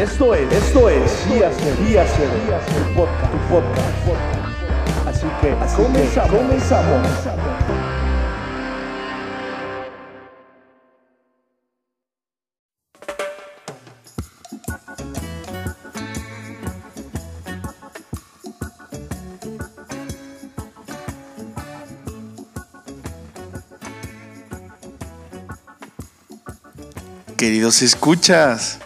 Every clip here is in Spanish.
Esto es, esto es Día Cero, Día Cero, tu podcast, tu podcast. Así que, Así comenzamos. Que comenzamos. Queridos escuchas,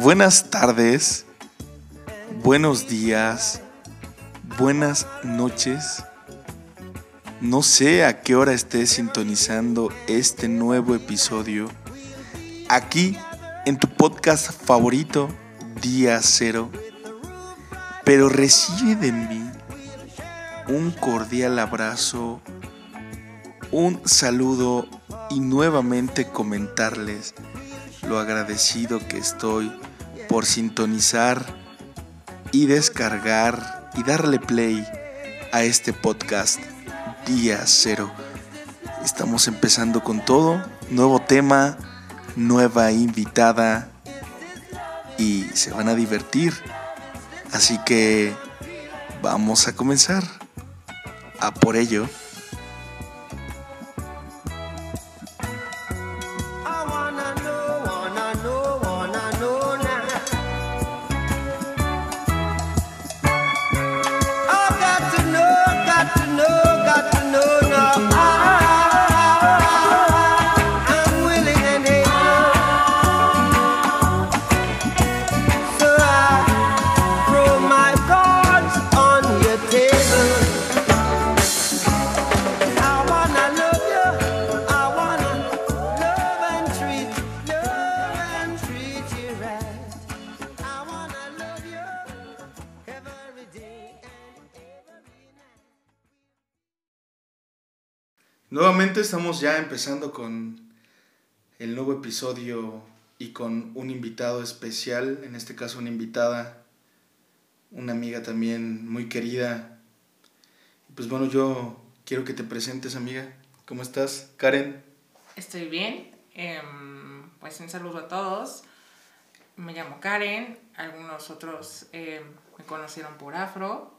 buenas tardes, buenos días, buenas noches. No sé a qué hora estés sintonizando este nuevo episodio aquí en tu podcast favorito, Día Cero. Pero recibe de mí un cordial abrazo, un saludo y nuevamente comentarles lo agradecido que estoy por sintonizar y descargar y darle play a este podcast Día Cero. Estamos empezando con todo, nuevo tema, nueva invitada y se van a divertir. Así que vamos a comenzar. A por ello. Nuevamente estamos ya empezando con el nuevo episodio y con un invitado especial, en este caso una invitada, una amiga también muy querida. Pues bueno, yo quiero que te presentes, amiga. ¿Cómo estás, Karen? Estoy bien. Em, pues un saludo a todos. Me llamo Karen. Algunos otros em, me conocieron por Afro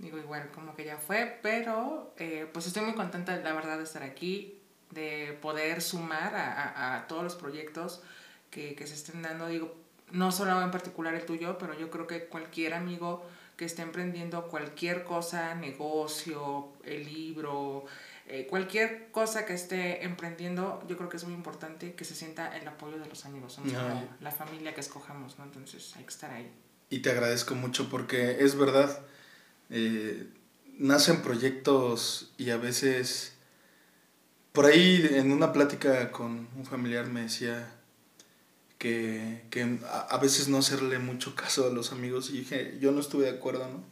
digo igual como que ya fue, pero eh, pues estoy muy contenta la verdad de estar aquí, de poder sumar a, a, todos los proyectos que, que, se estén dando, digo, no solo en particular el tuyo, pero yo creo que cualquier amigo que esté emprendiendo cualquier cosa, negocio, el libro, eh, cualquier cosa que esté emprendiendo, yo creo que es muy importante que se sienta el apoyo de los amigos, somos la familia que escojamos, ¿no? Entonces hay que estar ahí. Y te agradezco mucho porque es verdad, eh, nacen proyectos y a veces, por ahí en una plática con un familiar me decía que, que a, veces no hacerle mucho caso a los amigos y dije, yo no estuve de acuerdo, ¿no?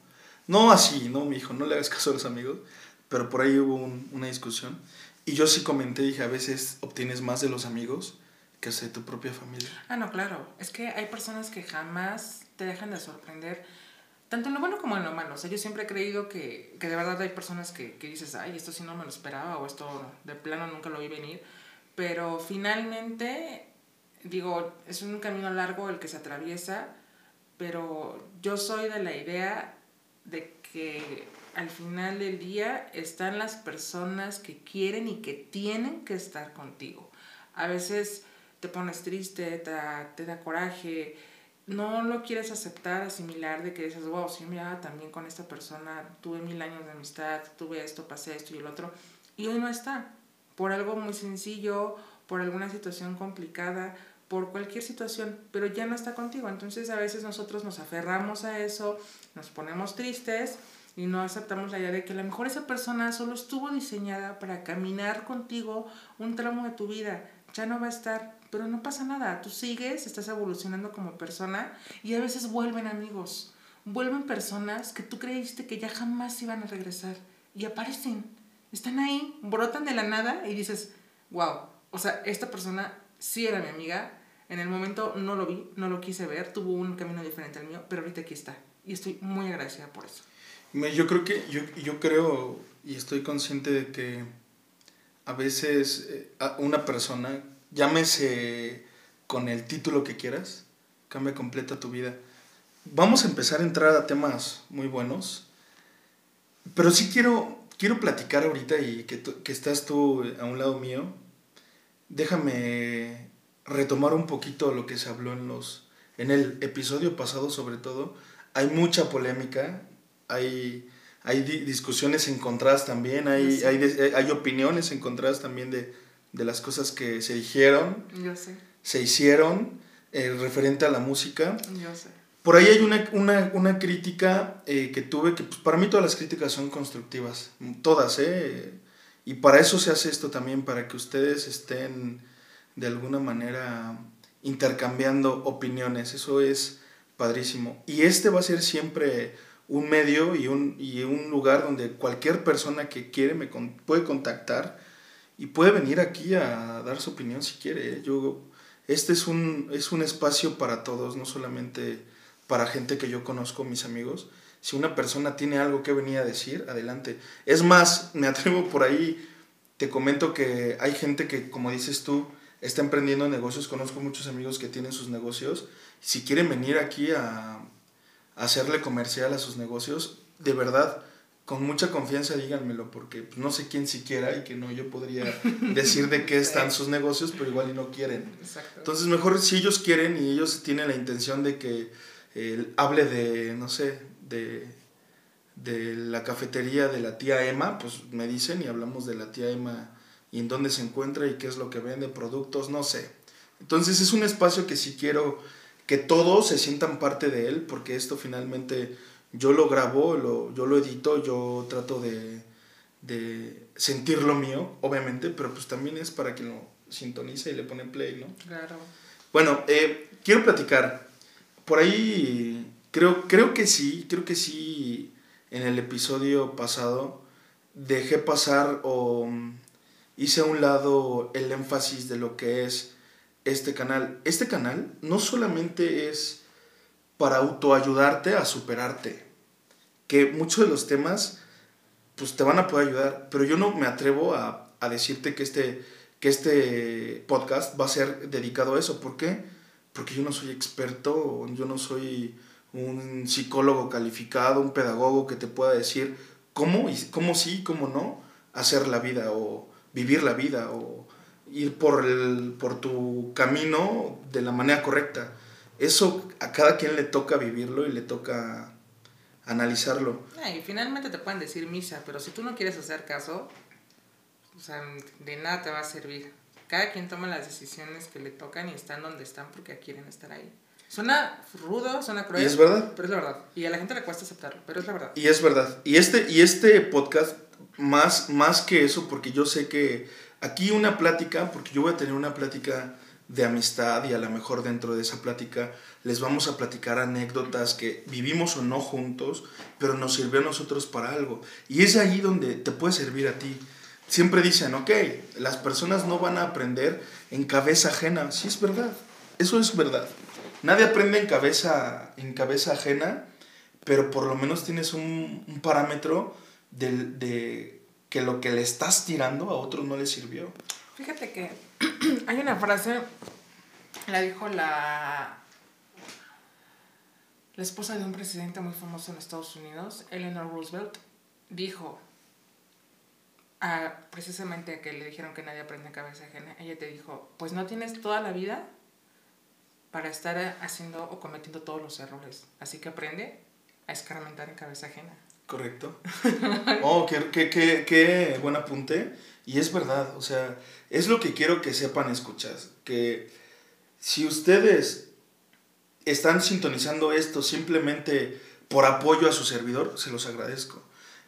No así, ¿no? Me dijo, no le hagas caso a los amigos, pero por ahí hubo una discusión. Y yo sí comenté, dije, a veces obtienes más de los amigos que de tu propia familia. Ah, no, claro. Es que hay personas que jamás te dejan de sorprender tanto en lo bueno como en lo malo. O sea, yo siempre he creído que, que de verdad hay personas que, que, dices, ay, esto sí no me lo esperaba o esto de plano nunca lo vi venir. Pero finalmente, digo, es un camino largo el que se atraviesa, pero yo soy de la idea de que al final del día están las personas que quieren y que tienen que estar contigo. A veces te pones triste, te te da coraje, no lo quieres aceptar, asimilar de que dices, wow, sí, mira, también con esta persona tuve mil años de amistad, tuve esto, pasé esto y el otro, y hoy no está, por algo muy sencillo, por alguna situación complicada, por cualquier situación, pero ya no está contigo. Entonces a veces nosotros nos aferramos a eso, nos ponemos tristes y no aceptamos la idea de que a lo mejor esa persona solo estuvo diseñada para caminar contigo un tramo de tu vida, ya no va a estar, pero no pasa nada, tú sigues, estás evolucionando como persona y a veces vuelven amigos, vuelven personas que tú creíste que ya jamás iban a regresar y aparecen, están ahí, brotan de la nada y dices, wow, o sea, esta persona sí era mi amiga, en el momento no lo vi, no lo quise ver, tuvo un camino diferente al mío, pero ahorita aquí está y estoy muy agradecida por eso. Yo creo que, yo, yo creo y estoy consciente de que a veces eh, una persona llámese con el título que quieras, cambia completa tu vida. Vamos a empezar a entrar a temas muy buenos, pero sí quiero, quiero platicar ahorita y que, que estás tú a un lado mío. Déjame retomar un poquito lo que se habló en los en el episodio pasado sobre todo. Hay mucha polémica, hay, hay discusiones encontradas también, hay, hay, hay, opiniones encontradas también de, de, las cosas que se dijeron, Yo sé. se hicieron eh, referente a la música. Yo sé. Por ahí hay una, una, una crítica eh, que tuve, que pues, para mí todas las críticas son constructivas, todas, ¿eh? Y para eso se hace esto también, para que ustedes estén de alguna manera intercambiando opiniones, eso es padrísimo. Y este va a ser siempre un medio y un, y un lugar donde cualquier persona que quiere me puede contactar y puede venir aquí a dar su opinión si quiere. ¿eh? Yo, este es un, es un espacio para todos, no solamente para gente que yo conozco, mis amigos. Si una persona tiene algo que venir a decir, adelante. Es más, me atrevo por ahí, te comento que hay gente que, como dices tú, está emprendiendo negocios. Conozco muchos amigos que tienen sus negocios. Si quieren venir aquí a, hacerle comercial a sus negocios, de verdad, con mucha confianza díganmelo, porque pues, no sé quién siquiera y que no yo podría decir de qué están sus negocios, pero igual y no quieren. Entonces, mejor si ellos quieren y ellos tienen la intención de que eh, hable de, no sé, de, de la cafetería de la tía Emma, pues me dicen y hablamos de la tía Emma y en dónde se encuentra y qué es lo que vende, productos, no sé. Entonces es un espacio que sí quiero que todos se sientan parte de él, porque esto finalmente yo lo grabo, lo, yo lo edito, yo trato de, de sentir lo mío, obviamente, pero pues también es para que lo sintonice y le pone play, ¿no? Claro. Bueno, eh, quiero platicar. Por ahí creo, creo que sí, creo que sí, en el episodio pasado dejé pasar o hice a un lado el énfasis de lo que es este canal. Este canal no solamente es para autoayudarte a superarte, que muchos de los temas pues te van a poder ayudar, pero yo no me atrevo a, a decirte que este, que este podcast va a ser dedicado a eso. ¿Por qué? Porque yo no soy experto, yo no soy un psicólogo calificado, un pedagogo que te pueda decir cómo, y cómo sí, cómo no hacer la vida o, vivir la vida o ir por, el, por tu camino de la manera correcta. Eso a cada quien le toca vivirlo y le toca analizarlo. y finalmente te pueden decir misa, pero si tú no quieres hacer caso, o sea, de nada te va a servir. Cada quien toma las decisiones que le tocan y están donde están porque quieren estar ahí. Suena rudo, suena cruel. Y es verdad. Pero es la verdad. Y a la gente le cuesta aceptarlo, pero es la verdad. Y es verdad. Y este, y este podcast más, más que eso, porque yo sé que aquí una plática, porque yo voy a tener una plática de amistad y a lo mejor dentro de esa plática les vamos a platicar anécdotas que vivimos o no juntos, pero nos sirvió a nosotros para algo. Y es ahí donde te puede servir a ti. Siempre dicen, ok, las personas no van a aprender en cabeza ajena. Sí, es verdad. Eso es verdad. Nadie aprende en cabeza, en cabeza ajena, pero por lo menos tienes un, parámetro de, que lo que le estás tirando a otros no le sirvió. Fíjate que hay una frase, la dijo la, la esposa de un presidente muy famoso en Estados Unidos, Eleanor Roosevelt, dijo, a, precisamente que le dijeron que nadie aprende en cabeza ajena, ella te dijo, pues no tienes toda la vida para estar haciendo o cometiendo todos los errores, así que aprende a escarmentar en cabeza ajena. Correcto. Oh, qué, qué, qué, qué, buen apunte. Y es verdad, o sea, es lo que quiero que sepan, escuchas, que si ustedes están sintonizando esto simplemente por apoyo a su servidor, se los agradezco.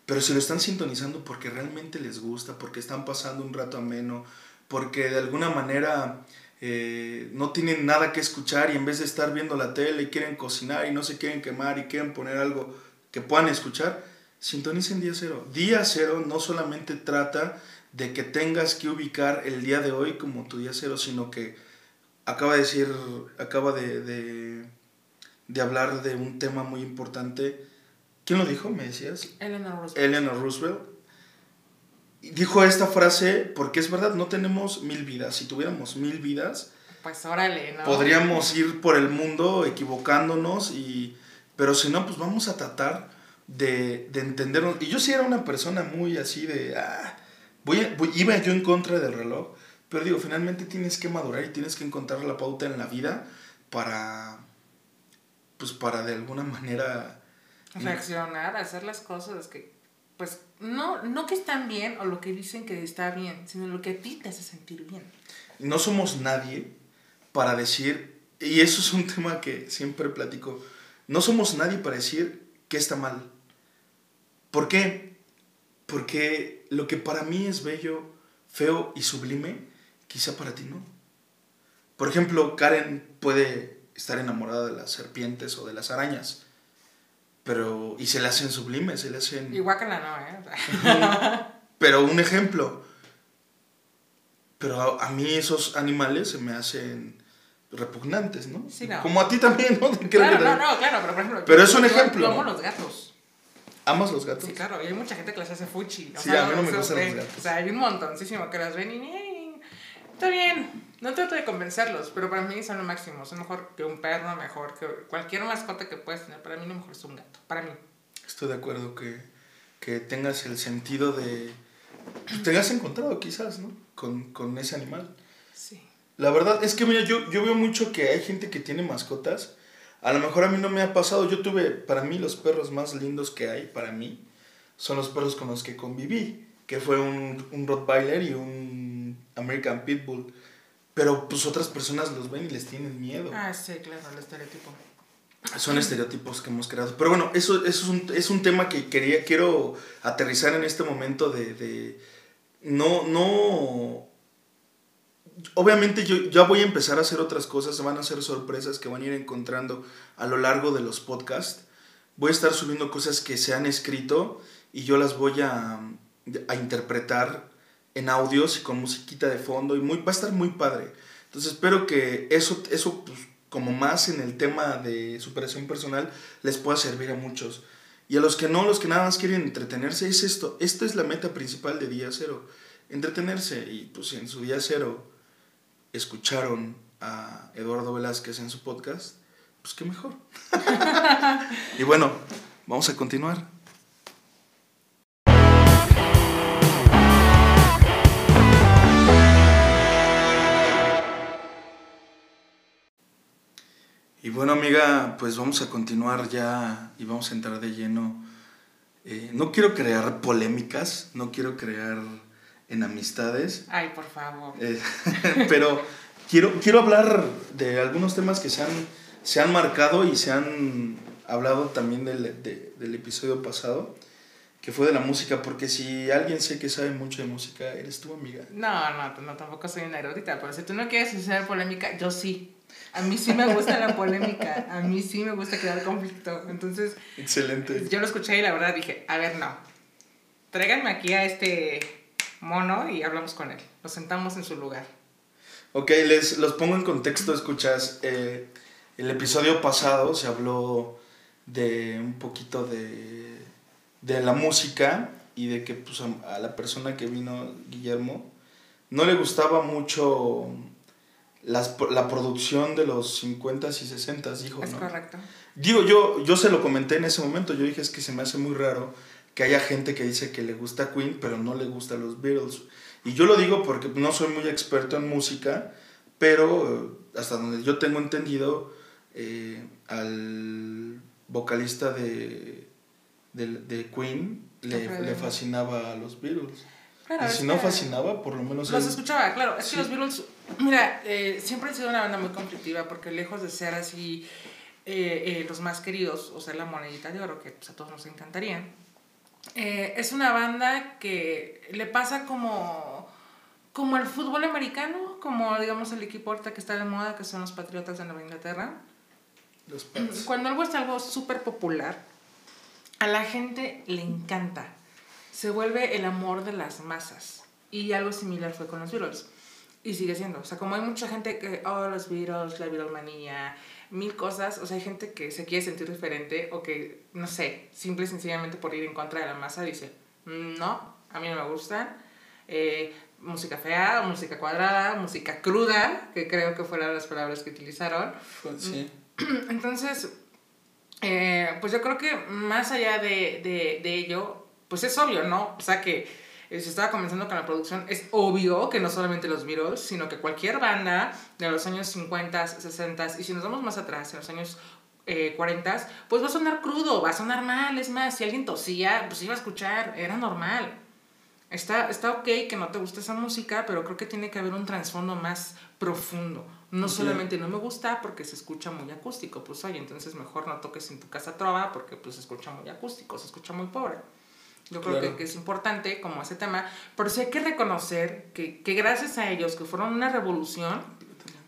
Pero si lo están sintonizando porque realmente les gusta, porque están pasando un rato ameno, porque de alguna manera eh, no tienen nada que escuchar y en vez de estar viendo la tele quieren cocinar y no se quieren quemar y quieren poner algo que puedan escuchar, sintonicen día cero. Día cero no solamente trata de que tengas que ubicar el día de hoy como tu día cero, sino que acaba de decir, acaba de, de, de hablar de un tema muy importante. ¿Quién lo dijo? ¿Me decías? Eleanor Roosevelt. Eleanor Roosevelt. Dijo esta frase porque es verdad, no tenemos mil vidas. Si tuviéramos mil vidas, Pues órale, ¿no? Podríamos ir por el mundo equivocándonos y... Pero si no, pues vamos a tratar de, de entendernos. Y yo sí era una persona muy así de... Ah, voy, a- voy- iba yo en contra del reloj. Pero digo, finalmente tienes que madurar y tienes que encontrar la pauta en la vida para... Pues para de alguna manera... reaccionar, hacer las cosas que, pues, no, no que están bien o lo que dicen que está bien, sino lo que a ti te hace sentir bien. no somos nadie para decir, y eso es un tema que siempre platico, no somos nadie para decir que está mal. ¿Por qué? Porque lo que para mí es bello, feo y sublime, quizá para ti no. Por ejemplo, Karen puede estar enamorada de las serpientes o de las arañas, pero y se le hacen sublimes, se le hacen... Y guácala no, ¿eh? Pero un ejemplo. Pero a, a mí esos animales se me hacen repugnantes, ¿no? Sí, no. Como a ti también, ¿no? Creo claro, que no, no, claro, pero por ejemplo... Pero es un ejemplo, ¿no? los gatos. ¿Amas los gatos? Sí, claro, y hay mucha gente que las hace fuchi. O Sí, sea, a mí no me gustan los gatos. O sea, hay un montoncísimo que las ven y... Está bien, no trato de convencerlos, pero para mí son lo máximo. Son mejor que un perro, mejor que cualquier mascota que puedes tener. Para mí lo mejor es un gato, para mí. Estoy de acuerdo que, que tengas el sentido de... pues, Tengas encontrado quizás, ¿no? Con, con ese animal. Sí. La verdad es que, mira, yo, yo veo mucho que hay gente que tiene mascotas. A lo mejor a mí no me ha pasado. Yo tuve, para mí, los perros más lindos que hay, para mí, son los perros con los que conviví. Que fue un, un Rottweiler y un American Pitbull. Pero pues otras personas los ven y les tienen miedo. Ah, sí, claro, el estereotipo. Son estereotipos que hemos creado. Pero bueno, eso, eso es, un, es un tema que quería, quiero aterrizar en este momento de... de no, no... Obviamente yo ya voy a empezar a hacer otras cosas, van a ser sorpresas que van a ir encontrando a lo largo de los podcasts. Voy a estar subiendo cosas que se han escrito y yo las voy a, a interpretar en audios y con musiquita de fondo y muy, va a estar muy padre. Entonces espero que eso, eso pues, como más en el tema de superación personal les pueda servir a muchos. Y a los que no, los que nada más quieren entretenerse, es esto. Esta es la meta principal de Día Cero. Entretenerse. Y pues en su Día Cero escucharon a Eduardo Velázquez en su podcast, pues qué mejor. y bueno, vamos a continuar. Y bueno, amiga, pues vamos a continuar ya y vamos a entrar de lleno. Eh, no quiero crear polémicas, no quiero crear enamistades, Ay, por favor. eh, pero quiero, quiero hablar de algunos temas que se han, se han marcado y se han hablado también del, de- del episodio pasado, que fue de la música, porque si alguien sé que sabe mucho de música, eres tu amiga. No, no, no, tampoco soy una erudita, pero si tú no quieres hacer polémica, yo sí. A mí sí me gusta la polémica, a mí sí me gusta crear conflicto. Entonces, Excelente. yo lo escuché y la verdad dije, a ver, no. Tráiganme aquí a este mono y hablamos con él. Nos sentamos en su lugar. Ok, les los pongo en contexto, escuchas. eh, el episodio pasado se habló de un poquito de, de la música y de que pues, a, a la persona que vino, Guillermo, no le gustaba mucho las, la producción de los 50s y 60s, dijo, Es ¿no? correcto. Digo, yo, yo se lo comenté en ese momento, yo dije es que se me hace muy raro que haya gente que dice que le gusta Queen, pero no le gusta los Beatles. Y yo lo digo porque no soy muy experto en música, pero eh, hasta donde yo tengo entendido, eh, al vocalista de, de, de Queen le, fascinaba a los Beatles. Claro, y si no fascinaba, por lo menos... Los él- escuchaba, claro. Es Sí. que los Beatles, mira, eh, siempre han sido una banda muy conflictiva porque lejos de ser así eh, los más queridos o ser la monedita de oro, que pues, a todos nos encantarían, eh, es una banda que le pasa como, como el fútbol americano, como digamos el equipo ahorita que está de moda, que son los Patriotas de Nueva Inglaterra. los Pats. Cuando algo es algo súper popular, a la gente le encanta. Se vuelve el amor de las masas. Y algo similar fue con los Beatles. Y sigue siendo. O sea, como hay mucha gente que, oh, los Beatles, la Beatlemanía, mil cosas. O sea, hay gente que se quiere sentir diferente o que, no sé, simple y sencillamente por ir en contra de la masa dice, "Mm, no, a mí no me gustan. Eh, música fea, música cuadrada, música cruda, que creo que fueron las palabras que utilizaron. Pues sí. Entonces, eh, pues yo creo que más allá de, de, de ello, pues es obvio, ¿no? O sea que se estaba comenzando con la producción, es obvio que no solamente los Beatles, sino que cualquier banda de los años 50, 60 y si nos vamos más atrás, en los años eh, 40, pues va a sonar crudo, va a sonar mal, es más, si alguien tosía, pues iba a escuchar, era normal. Está, está ok que no te guste esa música, pero creo que tiene que haber un trasfondo más profundo. No Ok. solamente no me gusta porque se escucha muy acústico, pues oye, entonces mejor no toques en tu casa trova porque pues se escucha muy acústico, se escucha muy pobre. Yo creo Claro. que, que es importante como ese tema, pero sí hay que reconocer que, que gracias a ellos, que fueron una revolución,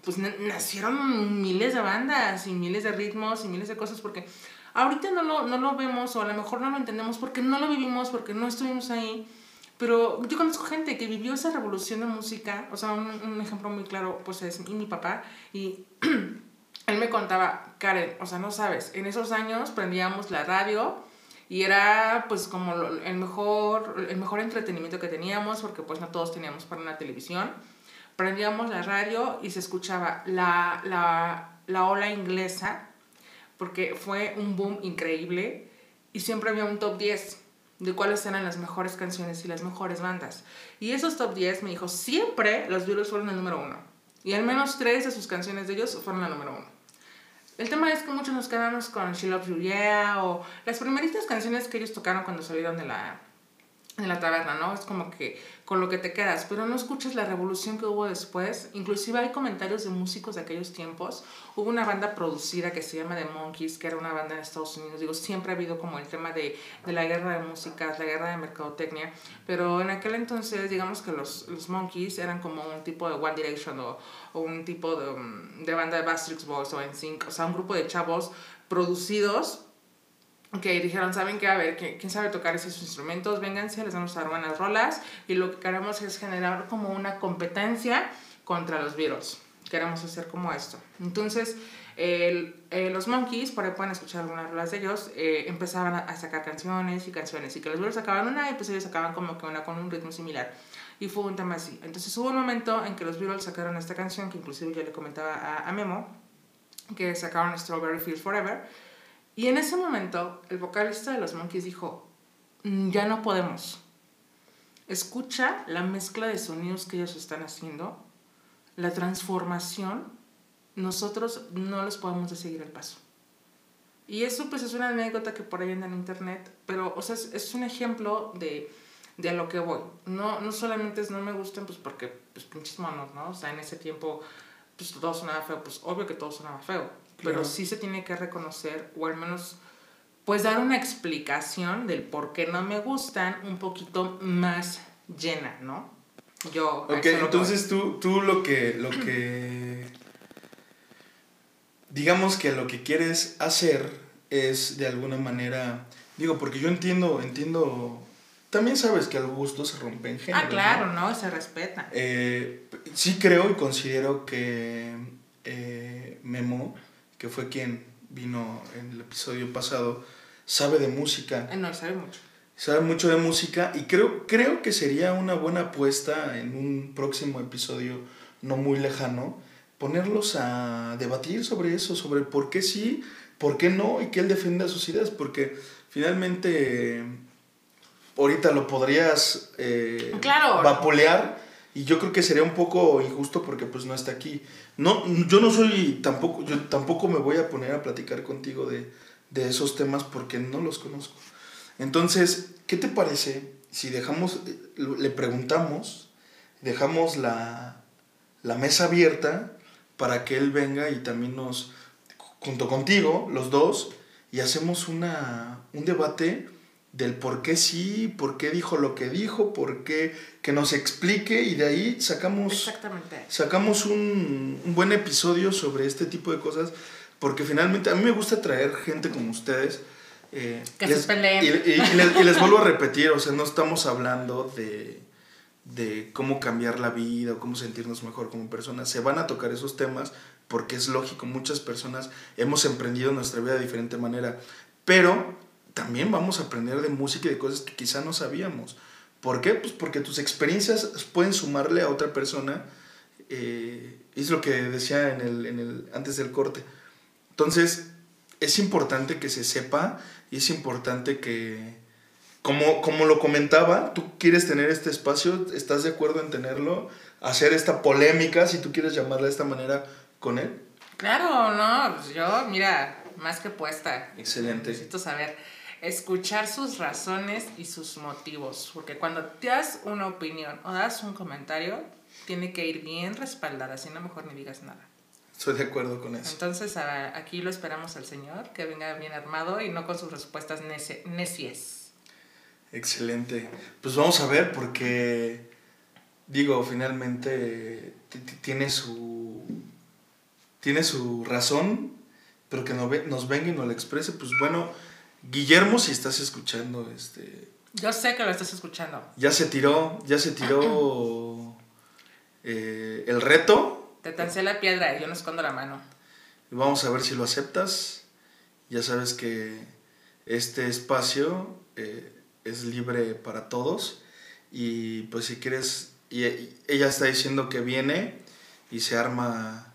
pues na- nacieron miles de bandas y miles de ritmos y miles de cosas porque ahorita no lo, no lo vemos o a lo mejor no lo entendemos porque no lo vivimos, porque no estuvimos ahí. Pero yo conozco gente que vivió esa revolución de música, o sea, un, un ejemplo muy claro pues es mi papá y él me contaba, Karen, o sea, no sabes, en esos años prendíamos la radio y era pues como el mejor, el mejor entretenimiento que teníamos porque pues no todos teníamos para una televisión. Prendíamos la radio y se escuchaba la, la, la ola inglesa porque fue un boom increíble y siempre había un top 10 de cuáles eran las mejores canciones y las mejores bandas. Y esos top 10 me dijo, siempre los Beatles fueron el número uno. Y al menos tres de sus canciones de ellos fueron la número uno. El tema es que muchos nos quedamos con She Loves You o las primeritas canciones que ellos tocaron cuando salieron de la, de la taberna, ¿no? Es como que con lo que te quedas, pero no escuchas la revolución que hubo después. Inclusive hay comentarios de músicos de aquellos tiempos. Hubo una banda producida que se llama The Monkeys, que era una banda en Estados Unidos. Digo, siempre ha habido como el tema de, de la guerra de músicas, la guerra de mercadotecnia, pero en aquel entonces, digamos que los, los Monkeys eran como un tipo de One Direction o, o un tipo de, um, de banda de Bastrix Boys o NSYNC, o sea, un grupo de chavos producidos que dijeron, ¿saben qué? A ver, ¿qui- ¿quién sabe tocar esos instrumentos? Vénganse, les vamos a dar buenas rolas. Y lo que queremos es generar como una competencia contra los Beatles. Queremos hacer como esto. Entonces, el- eh, los Monkeys, por ahí pueden escuchar algunas rolas de ellos, eh, empezaban a, sacar canciones y canciones. Y que los Beatles sacaban una y pues ellos sacaban como que una con un ritmo similar. Y fue un tema así. Entonces hubo un momento en que los Beatles sacaron esta canción, que inclusive yo le comentaba a, a Memo, que sacaron Strawberry Fields Forever. Y en ese momento, el vocalista de los Monkeys dijo, "Mm, ya no podemos. Escucha la mezcla de sonidos que ellos están haciendo, la transformación, nosotros no les podemos de seguir el paso. Y eso pues es una anécdota que por ahí anda en internet, pero o sea, es, es un ejemplo de, de a lo que voy. No, no solamente es no me gustan pues porque pues pinches monos, ¿no? O sea, en ese tiempo pues todo sonaba feo, pues obvio que todo sonaba feo, pero Claro. sí se tiene que reconocer o al menos pues dar una explicación del por qué no me gustan un poquito más llena, ¿no? Yo... Ok, entonces tú, tú lo que, lo que, digamos que lo que quieres hacer es de alguna manera, digo, porque yo entiendo, entiendo, también sabes que al gusto se rompen géneros. Ah, claro, ¿no? Se respeta. Eh, sí creo y considero que eh, Memo, que fue quien vino en el episodio pasado, sabe de música Eh, No, sabe mucho. sabe mucho de música y creo, creo que sería una buena apuesta en un próximo episodio no muy lejano ponerlos a debatir sobre eso, sobre por qué sí, por qué no y que él defienda sus ideas, porque finalmente ahorita lo podrías eh, Claro. vapulear y yo creo que sería un poco injusto porque pues no está aquí. No, yo no soy tampoco, yo tampoco me voy a poner a platicar contigo de, de esos temas porque no los conozco. Entonces, ¿qué te parece si dejamos, eh, le preguntamos, dejamos la, la mesa abierta para que él venga y también nos, junto contigo, los dos, y hacemos una, un debate del por qué sí, por qué dijo lo que dijo, por qué, que nos explique y de ahí sacamos Exactamente. sacamos un, un buen episodio sobre este tipo de cosas, porque finalmente a mí me gusta traer gente como ustedes. eh, Que se peleen. Y, y- y les, y les vuelvo a repetir, o sea, no estamos hablando de, de cómo cambiar la vida o cómo sentirnos mejor como personas. Se van a tocar esos temas porque es lógico, muchas personas hemos emprendido nuestra vida de diferente manera, pero también vamos a aprender de música y de cosas que quizá no sabíamos. ¿Por qué? Pues porque tus experiencias pueden sumarle a otra persona. Eh, es lo que decía en el, en el, antes del corte. Entonces, es importante que se sepa y es importante que, como, como lo comentaba, tú quieres tener este espacio, estás de acuerdo en tenerlo, hacer esta polémica, si tú quieres llamarla de esta manera, con él. Claro, no, pues yo, mira, más que puesta. Excelente. Necesito saber, escuchar sus razones y sus motivos, porque cuando te das una opinión o das un comentario, tiene que ir bien respaldada, si no, mejor ni digas nada. Estoy de acuerdo con eso. Entonces, a- aquí lo esperamos al Señor, que venga bien armado y no con sus respuestas neci- necias. Excelente. Pues vamos a ver porque, digo, finalmente tiene su, tiene su razón, pero que no ve- nos venga y nos la exprese. Pues bueno, Guillermo, si estás escuchando, este, Yo sé que lo estás escuchando. ya se tiró, ya se tiró eh, el reto. Te tancé la piedra y yo no escondo la mano. Vamos a ver si lo aceptas. Ya sabes que este espacio eh, es libre para todos. Y pues si quieres, y, y ella está diciendo que viene y se arma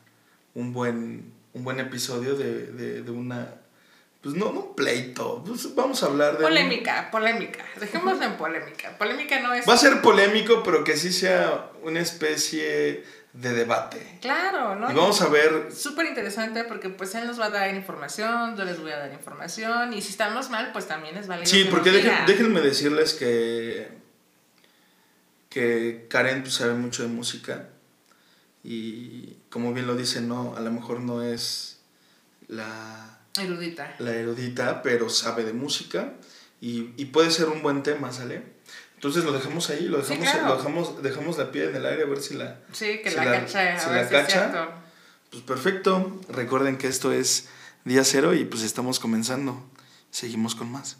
un buen, un buen episodio de, de, de una, pues no, no un pleito, pues vamos a hablar de... un- Polémica, polémica. Dejémoslo en polémica. Polémica no es... Va a ser polémico, pero que sí sea una especie de debate. Claro, ¿no? Y vamos a ver Súper interesante porque pues él nos va a dar información, yo les voy a dar información y si estamos mal pues también es válido. Sí, que porque dejen- déjenme decirles que, que Karen pues, sabe mucho de música y como bien lo dice, no, a lo mejor no es la, Erudita. la erudita, pero sabe de música y, y puede ser un buen tema, ¿sale? Entonces lo dejamos ahí, lo Sí, dejamos, claro. lo dejamos, dejamos la piedra en el aire a ver si la... Sí, que si la, la- cacha, a si ver la si es cacha. Pues perfecto, recuerden que esto es día cero y pues estamos comenzando. Seguimos con más.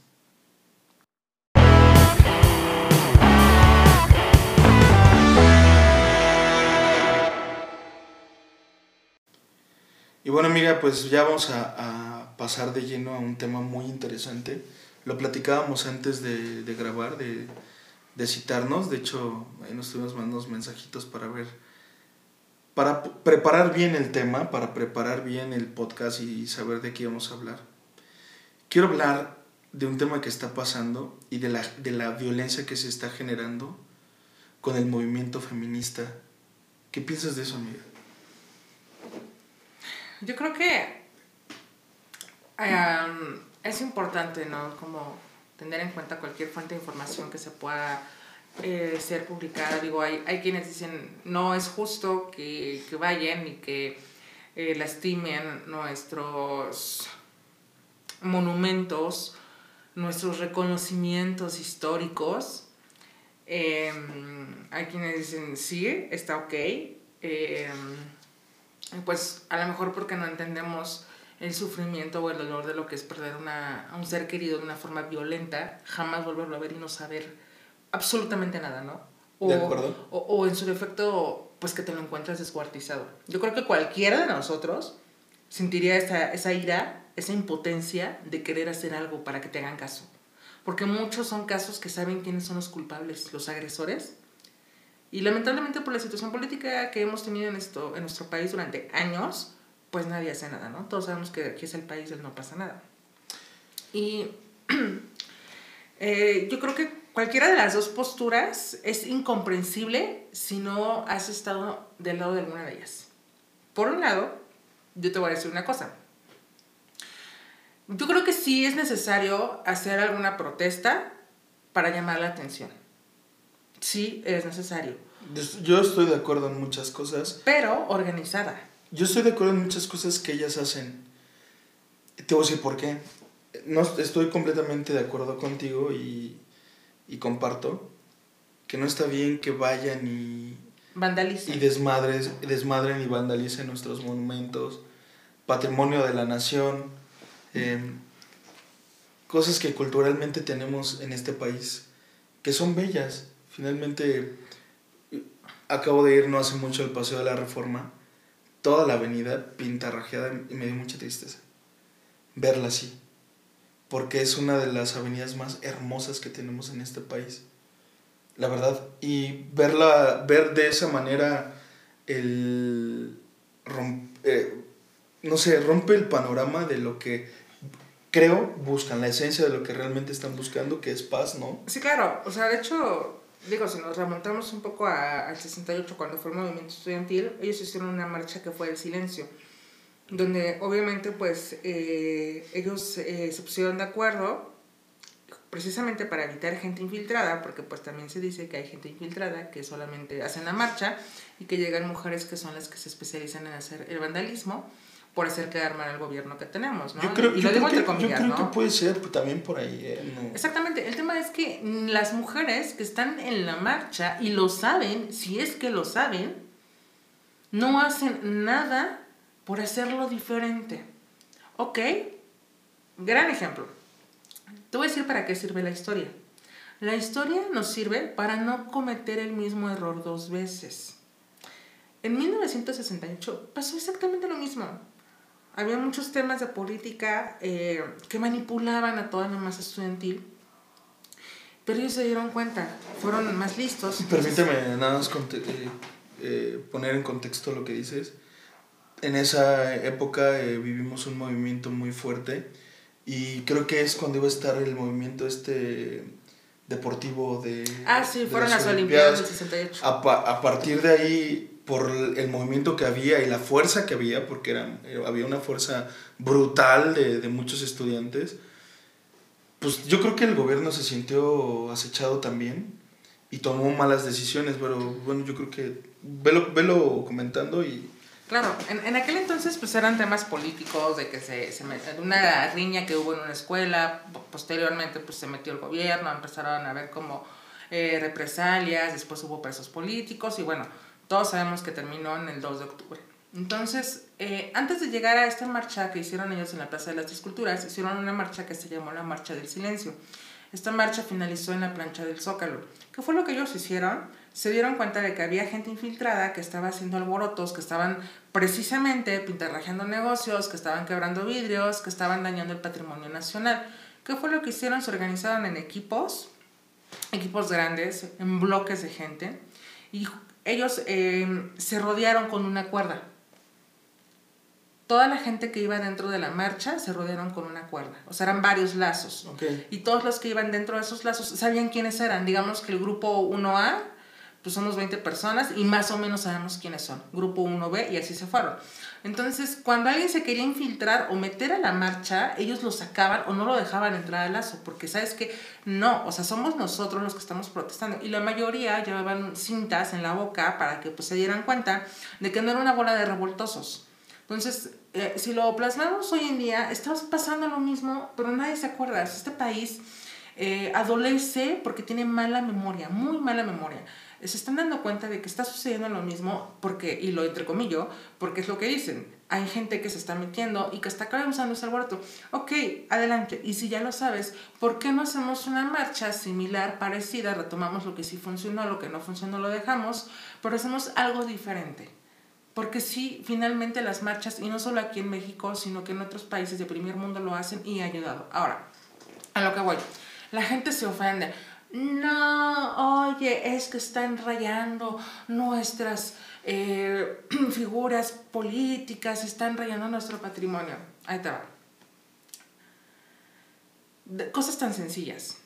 Y bueno, amiga, pues ya vamos a, a pasar de lleno a un tema muy interesante. Lo platicábamos antes de, de grabar, de, de citarnos. De hecho, ahí nos estuvimos mandando mensajitos para ver, para preparar bien el tema, para preparar bien el podcast y saber de qué íbamos a hablar. Quiero hablar de un tema que está pasando y de la, de la violencia que se está generando con el movimiento feminista. ¿Qué piensas de eso, amiga? Yo creo que em, es importante, ¿no? Como tener en cuenta cualquier fuente de información que se pueda eh, ser publicada. Digo, hay, hay quienes dicen, no es justo que, que vayan y que eh, lastimen nuestros monumentos, nuestros reconocimientos históricos. Em, hay quienes dicen, sí, está ok. Em, pues a lo mejor porque no entendemos el sufrimiento o el dolor de lo que es perder una, a un ser querido de una forma violenta, jamás volverlo a ver y no saber absolutamente nada, ¿no? O, De acuerdo. O, o en su defecto, pues que te lo encuentras descuartizado. Yo creo que cualquiera de nosotros sentiría esa, esa ira, esa impotencia de querer hacer algo para que te hagan caso. Porque muchos son casos que saben quiénes son los culpables, los agresores, y lamentablemente por la situación política que hemos tenido en, esto, en nuestro país durante años, pues nadie hace nada, ¿no? Todos sabemos que aquí es el país del no pasa nada. Y eh, yo creo que cualquiera de las dos posturas es incomprensible si no has estado del lado de alguna de ellas. Por un lado, yo te voy a decir una cosa. Yo creo que sí es necesario hacer alguna protesta para llamar la atención. Sí es necesario, Yo estoy de acuerdo en muchas cosas. pero organizada. Yo estoy de acuerdo en muchas cosas que ellas hacen. Te voy a decir por qué. No, estoy completamente de acuerdo contigo y, y comparto que no está bien que vayan y, Vandaliza. y desmadres, desmadren y vandalicen nuestros monumentos, patrimonio de la nación, em, cosas que culturalmente tenemos en este país, que son bellas. Finalmente, acabo de ir no hace mucho al Paseo de la Reforma, toda la avenida pintarrajeada y me dio mucha tristeza verla así, porque es una de las avenidas más hermosas que tenemos en este país. la verdad. Y verla, ver de esa manera el... eh, no sé, rompe el panorama de lo que creo buscan, la esencia de lo que realmente están buscando, que es paz, ¿no? Sí, claro. O sea, de hecho, digo, si nos remontamos un poco a, al 68, cuando fue el movimiento estudiantil, ellos hicieron una marcha que fue el silencio, donde obviamente pues eh, ellos eh, se pusieron de acuerdo precisamente para evitar gente infiltrada, porque pues también se dice que hay gente infiltrada que solamente hacen la marcha y que llegan mujeres que son las que se especializan en hacer el vandalismo por hacer quedar mal al gobierno que tenemos, ¿no? Yo creo, y lo digo entre que, yo comillas, creo ¿no? que puede ser también por ahí. ¿eh? No. Exactamente, el tema es que las mujeres que están en la marcha y lo saben, si es que lo saben, no hacen nada por hacerlo diferente. ¿Ok? Gran ejemplo. Te voy a decir para qué sirve la historia. La historia nos sirve para no cometer el mismo error dos veces. En 1968 pasó exactamente lo mismo. Había muchos temas de política eh, que manipulaban a toda la masa estudiantil, pero ellos se dieron cuenta, fueron más listos. Permíteme nada más eh, eh, poner en contexto lo que dices. En esa época eh, vivimos un movimiento muy fuerte y creo que es cuando iba a estar el movimiento este deportivo de... Ah, sí, de fueron las Olimpiadas del 68. A, pa- a partir de ahí, por el movimiento que había y la fuerza que había, porque era, eh, había una fuerza brutal de, de muchos estudiantes, pues yo creo que el gobierno se sintió acechado también y tomó malas decisiones, pero bueno, yo creo que velo, velo comentando y... Claro, en, en aquel entonces pues eran temas políticos, de que se, se met- una riña que hubo en una escuela, po- posteriormente pues se metió el gobierno, empezaron a ver como eh, represalias, después hubo presos políticos y bueno, todos sabemos que terminó en el 2 de octubre. Entonces, eh, antes de llegar a esta marcha que hicieron ellos en la Plaza de las Esculturas, hicieron una marcha que se llamó la Marcha del Silencio. Esta marcha finalizó en la plancha del Zócalo. ¿Qué fue lo que ellos hicieron? Se dieron cuenta de que había gente infiltrada que estaba haciendo alborotos, que estaban precisamente pintarrajeando negocios, que estaban quebrando vidrios, que estaban dañando el patrimonio nacional. ¿Qué fue lo que hicieron? Se organizaron en equipos, equipos grandes, en bloques de gente, y ellos eh, se rodearon con una cuerda. Toda la gente que iba dentro de la marcha se rodearon con una cuerda. O sea, eran varios lazos. Y todos los que iban dentro de esos lazos sabían quiénes eran. Digamos que el grupo 1A, pues somos 20 personas y más o menos sabemos quiénes son. Grupo 1B y así se fueron. Entonces, cuando alguien se quería infiltrar o meter a la marcha, ellos lo sacaban o no lo dejaban entrar al lazo, porque sabes que no, o sea, somos nosotros los que estamos protestando. Y la mayoría llevaban cintas en la boca para que pues, se dieran cuenta de que no era una bola de revoltosos. Entonces, eh, si lo plasmamos hoy en día, estamos pasando lo mismo, pero nadie se acuerda. Este país eh, adolece porque tiene mala memoria, muy mala memoria. Se están dando cuenta de que está sucediendo lo mismo porque, y lo entrecomillo, porque es lo que dicen. Hay gente que se está metiendo y que está causando ese alboroto. Ok, adelante. Y si ya lo sabes, ¿por qué no hacemos una marcha similar, parecida? Retomamos lo que sí funcionó, lo que no funcionó lo dejamos, pero hacemos algo diferente. Porque sí, finalmente las marchas, y no solo aquí en México, sino que en otros países de primer mundo lo hacen y ha ayudado. Ahora, a lo que voy. La gente se ofende. No, oye, es que están rayando nuestras eh, figuras políticas, están rayando nuestro patrimonio. Ahí te va. De- cosas tan sencillas.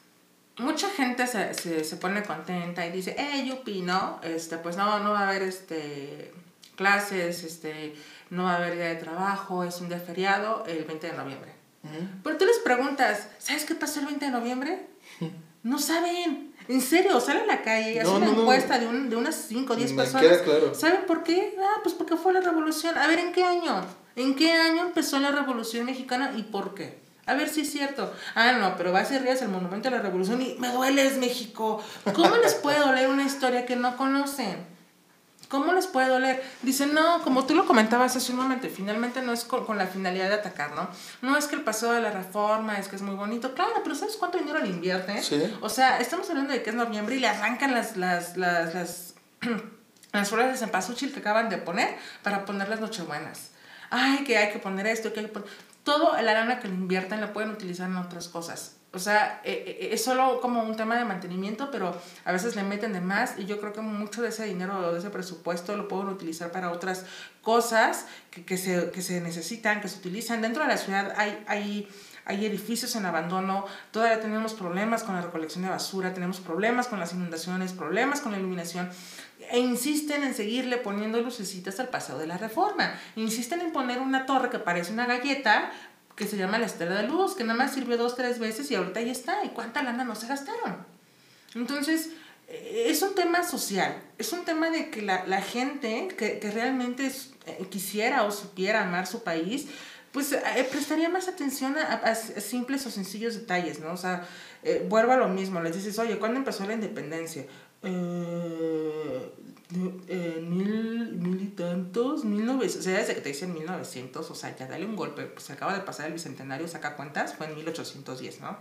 Mucha gente se, se, se pone contenta y dice, eh, yupi, ¿no? Este, pues no, no va a haber este, clases, este, no va a haber día de trabajo, es un día feriado el 20 de noviembre. Pero tú les preguntas, ¿sabes qué pasó el 20 de noviembre? No saben. En serio, salen a la calle y hacen No, una no, no. encuesta de, un, de unas 5 o 10 Me personas. claro. ¿Saben por qué? Ah, pues porque fue la revolución. A ver, ¿en qué año? ¿En qué año empezó la revolución mexicana y por qué? A ver si es cierto. Ah, no, pero vas y rías el monumento a la revolución y me dueles, México. ¿Cómo les puede doler una historia que no conocen? ¿Cómo les puede doler? Dicen, no, como tú lo comentabas hace un momento, finalmente no es con, con la finalidad de atacar, ¿no? No es que el paseo de la reforma es que es muy bonito, claro, pero ¿sabes cuánto dinero le invierte? Sí. O sea, estamos hablando de que es noviembre y le arrancan las, las, las, las, las flores de cempasúchil que acaban de poner para poner las nochebuenas. Ay, que hay que poner esto, que hay que poner... Todo la lana que le invierten la pueden utilizar en otras cosas. O sea, eh, eh, es solo como un tema de mantenimiento, pero a veces le meten de más y yo creo que mucho de ese dinero, de ese presupuesto, lo pueden utilizar para otras cosas que, que, se, que se necesitan, que se utilizan. Dentro de la ciudad hay, hay, hay edificios en abandono, todavía tenemos problemas con la recolección de basura, tenemos problemas con las inundaciones, problemas con la iluminación e insisten en seguirle poniendo lucecitas al paseo de la reforma. Insisten en poner una torre que parece una galleta que se llama la Estela de Luz, que nada más sirvió dos, tres veces y ahorita ya está. ¿Y cuánta lana no se gastaron? Entonces, eh, es un tema social, es un tema de que la, la gente que, que realmente eh, quisiera o supiera amar su país, pues eh, prestaría más atención a, a, simples o sencillos detalles, ¿no? O sea, vuelvo a lo mismo, les dices, oye, ¿cuándo empezó la independencia? Eh, mil, mil y tantos, mil novecientos, o sea, desde que te dicen 1900, o sea, ya dale un golpe, pues acaba de pasar el bicentenario, saca cuentas, fue en 1810, ¿no?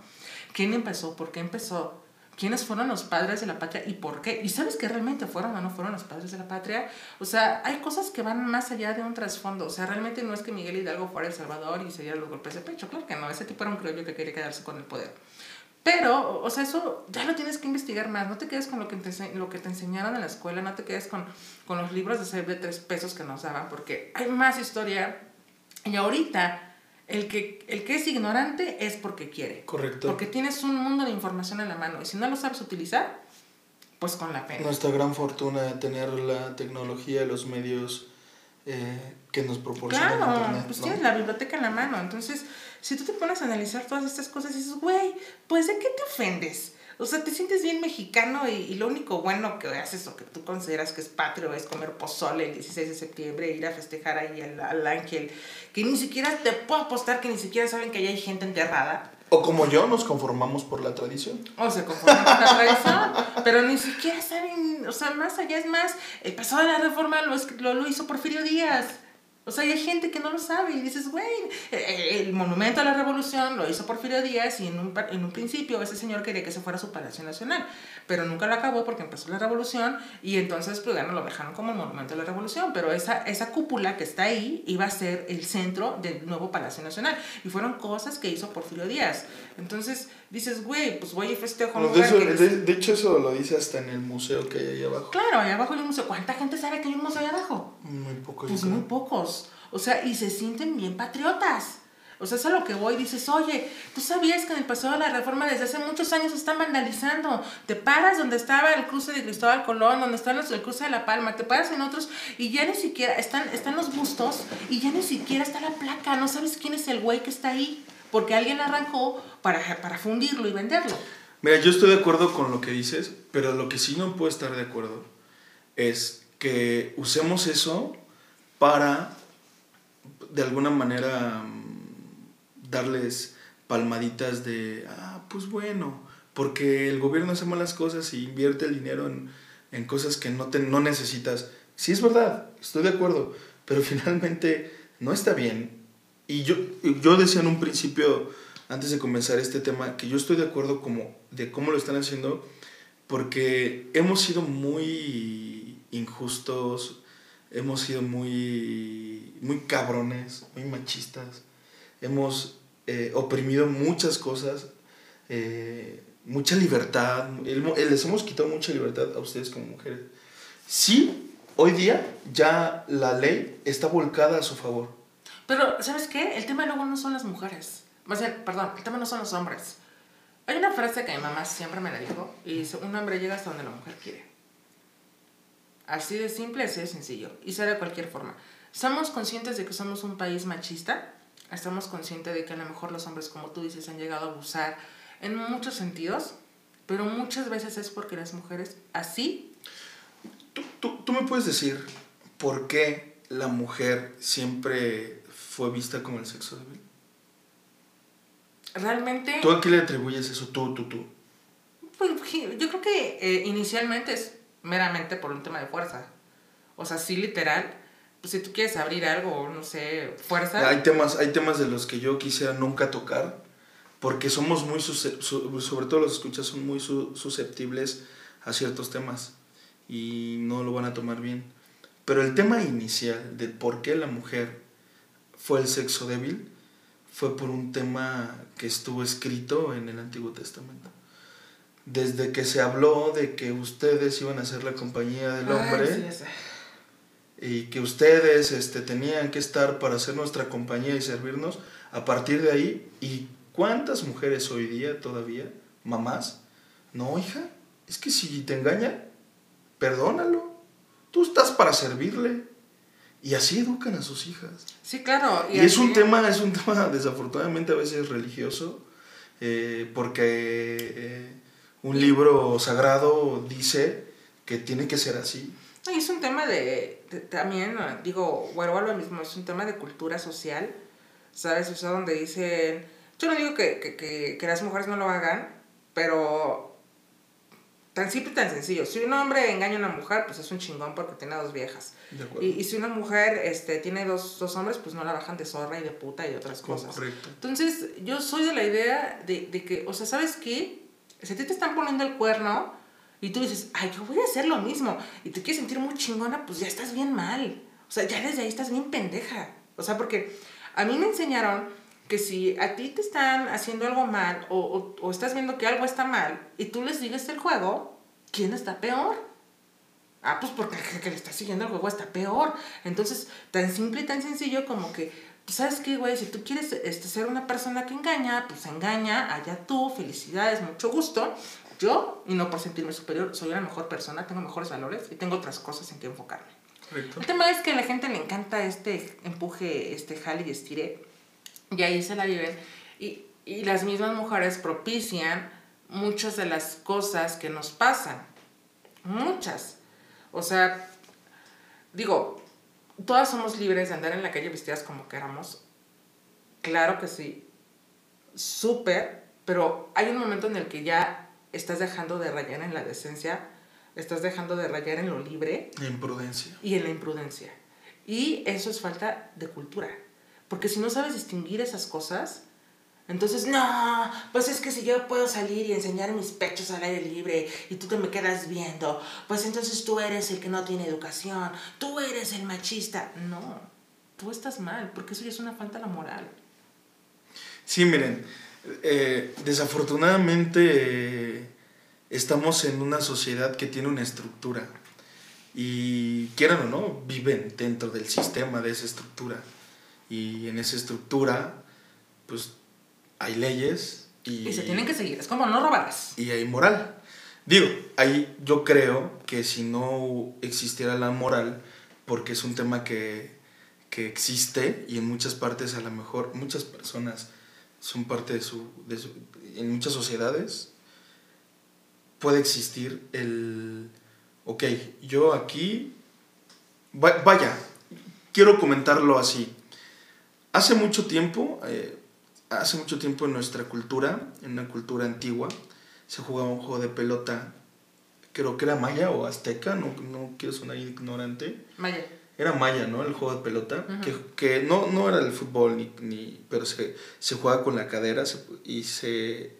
¿Quién empezó? ¿Por qué empezó? ¿Quiénes fueron los padres de la patria y por qué? ¿Y sabes que realmente fueron o no fueron los padres de la patria? O sea, hay cosas que van más allá de un trasfondo. O sea, realmente no es que Miguel Hidalgo fuera El Salvador y se diera los golpes de pecho. Claro que no, ese tipo era un criollo que quería quedarse con el poder. Pero, o sea, eso ya lo tienes que investigar más. No te quedes con lo que te, lo que te enseñaron en la escuela, no te quedes con, con los libros de ser de tres pesos que nos daban, porque hay más historia. Y ahorita, el que, el que es ignorante es porque quiere. Correcto. Porque tienes un mundo de información en la mano. Y si no lo sabes utilizar, pues con la pena. Nuestra gran fortuna de tener la tecnología y los medios eh, que nos proporciona claro, Internet. pues ¿no? tienes la biblioteca en la mano. Entonces, si tú te pones a analizar todas estas cosas y dices, güey, pues ¿de qué te ofendes? O sea, te sientes bien mexicano y, y, lo único bueno que haces o que tú consideras que es patrio es comer pozole el 16 de septiembre, ir a festejar ahí al, al ángel, que ni siquiera te puedo apostar que ni siquiera saben que allá hay gente enterrada. O como yo, nos conformamos por la tradición. O se conforman con la tradición, pero ni siquiera saben, o sea, más allá es más, el pasado de la reforma lo, lo, lo hizo Porfirio Díaz. O sea, hay gente que no lo sabe y dices, güey, el monumento a la revolución lo hizo Porfirio Díaz y en un, en un principio ese señor quería que se fuera a su Palacio Nacional, pero nunca lo acabó porque empezó la revolución y entonces pues ya no lo dejaron como el monumento a la revolución, pero esa, esa cúpula que está ahí iba a ser el centro del nuevo Palacio Nacional y fueron cosas que hizo Porfirio Díaz. Entonces dices, güey, pues voy y festejo. No, de, eso, de, de, hecho eso lo dice hasta en el museo que hay ahí abajo. Claro, ahí abajo hay un museo. ¿Cuánta gente sabe que hay un museo ahí abajo? Muy pocos. Pues muy pocos. O sea, y se sienten bien patriotas. O sea, es a lo que voy. Dices, oye, ¿tú sabías que en el pasado de la reforma desde hace muchos años están vandalizando? Te paras donde estaba el cruce de Cristóbal Colón, donde está el cruce de La Palma, te paras en otros y ya ni siquiera están, están los bustos y ya ni siquiera está la placa. No sabes quién es el güey que está ahí, porque alguien arrancó para, para fundirlo y venderlo. Mira, yo estoy de acuerdo con lo que dices, pero lo que sí no puedo estar de acuerdo es que usemos eso para de alguna manera darles palmaditas de, ah, pues bueno, porque el gobierno hace malas cosas y invierte el dinero en, en cosas que no, te, no necesitas. Sí es verdad, estoy de acuerdo, pero finalmente no está bien. Y yo, yo decía en un principio, antes de comenzar este tema, que yo estoy de acuerdo como, de cómo lo están haciendo, porque hemos sido muy injustos, hemos sido muy, muy cabrones, muy machistas, hemos eh, oprimido muchas cosas, eh, mucha libertad, les hemos quitado mucha libertad a ustedes como mujeres. Sí, hoy día ya la ley está volcada a su favor. Pero, ¿sabes qué? El tema luego no son las mujeres. Más bien, perdón, el tema no son los hombres. Hay una frase que mi mamá siempre me la dijo y dice, un hombre llega hasta donde la mujer quiere. Así de simple, así de sencillo. Y sea de cualquier forma. ¿Somos conscientes de que somos un país machista? Estamos conscientes de que a lo mejor los hombres, como tú dices, han llegado a abusar en muchos sentidos, pero muchas veces es porque las mujeres así... ¿Tú, tú, tú me puedes decir por qué la mujer siempre fue vista como el sexo débil? Realmente... ¿Tú a qué le atribuyes eso? Tú, tú, tú. Pues yo creo que eh, inicialmente es meramente por un tema de fuerza. O sea, sí, literal. Pues si tú quieres abrir algo, no sé, fuerza. Hay temas, hay temas de los que yo quisiera nunca tocar, porque somos muy, sobre todo los escuchas, son muy susceptibles a ciertos temas y no lo van a tomar bien. Pero el tema inicial de por qué la mujer fue el sexo débil fue por un tema que estuvo escrito en el Antiguo Testamento. Desde que se habló de que ustedes iban a ser la compañía del hombre Ay, sí, y que ustedes este, tenían que estar para ser nuestra compañía y servirnos, a partir de ahí, ¿y cuántas mujeres hoy día todavía, mamás? No, hija, es que si te engaña, perdónalo. Tú estás para servirle. Y así educan a sus hijas. Sí, claro. Y es un tema, es un tema desafortunadamente a veces religioso, eh, porque eh, un libro sagrado dice que tiene que ser así. Y es un tema de, de- también, eh, digo, vuelvo a lo mismo, es un tema de cultura social, ¿sabes? O sea, donde dicen, yo no digo que, que, que, que las mujeres no lo hagan, pero tan simple y tan sencillo. Si un hombre engaña a una mujer, pues es un chingón porque tiene dos viejas. De acuerdo. Y, y si una mujer este, tiene dos, dos hombres, pues no la bajan de zorra y de puta y de otras cosas. Correcto. Entonces, yo soy de la idea de, de que, o sea, ¿sabes qué? Si a ti te están poniendo el cuerno y tú dices, ay, yo voy a hacer lo mismo, y te quieres sentir muy chingona, pues ya estás bien mal. O sea, ya desde ahí estás bien pendeja. O sea, porque a mí me enseñaron que si a ti te están haciendo algo mal o, o, o estás viendo que algo está mal y tú les sigues el juego, ¿quién está peor? Ah, pues porque el que le está siguiendo el juego está peor. Entonces, tan simple y tan sencillo como que, pues, ¿sabes qué, güey? Si tú quieres este, ser una persona que engaña, pues engaña, allá tú, felicidades, mucho gusto. Yo, y no por sentirme superior, soy una mejor persona, tengo mejores valores y tengo otras cosas en que enfocarme. Correcto. El tema es que a la gente le encanta este empuje, este jale y estire, y ahí se la viven. Y, y las mismas mujeres propician muchas de las cosas que nos pasan. Muchas. O sea, digo, todas somos libres de andar en la calle vestidas como queramos. Claro que sí. Súper. Pero hay un momento en el que ya estás dejando de rayar en la decencia, estás dejando de rayar en lo libre La imprudencia. y en la imprudencia. Y eso es falta de cultura. Porque si no sabes distinguir esas cosas, entonces, no, pues es que si yo puedo salir y enseñar mis pechos al aire libre y tú te me quedas viendo, pues entonces tú eres el que no tiene educación, tú eres el machista. No, tú estás mal, porque eso ya es una falta a la moral. Sí, miren, eh, desafortunadamente eh, estamos en una sociedad que tiene una estructura y quieran o no, viven dentro del sistema de esa estructura y en esa estructura pues hay leyes y, Y se tienen que seguir, es como no robarás. y hay moral. Digo, ahí yo creo que si no existiera la moral, porque es un tema que, que existe y en muchas partes a lo mejor muchas personas son parte de su, de su- en muchas sociedades puede existir el ok yo aquí va- vaya quiero comentarlo así hace mucho tiempo eh, hace mucho tiempo en nuestra cultura en una cultura antigua se jugaba un juego de pelota creo que era maya o azteca no, no quiero sonar ignorante Vaya, era maya, ¿no? El juego de pelota. Que, que no, no era el fútbol, ni, ni, pero se, se jugaba con la cadera se- y se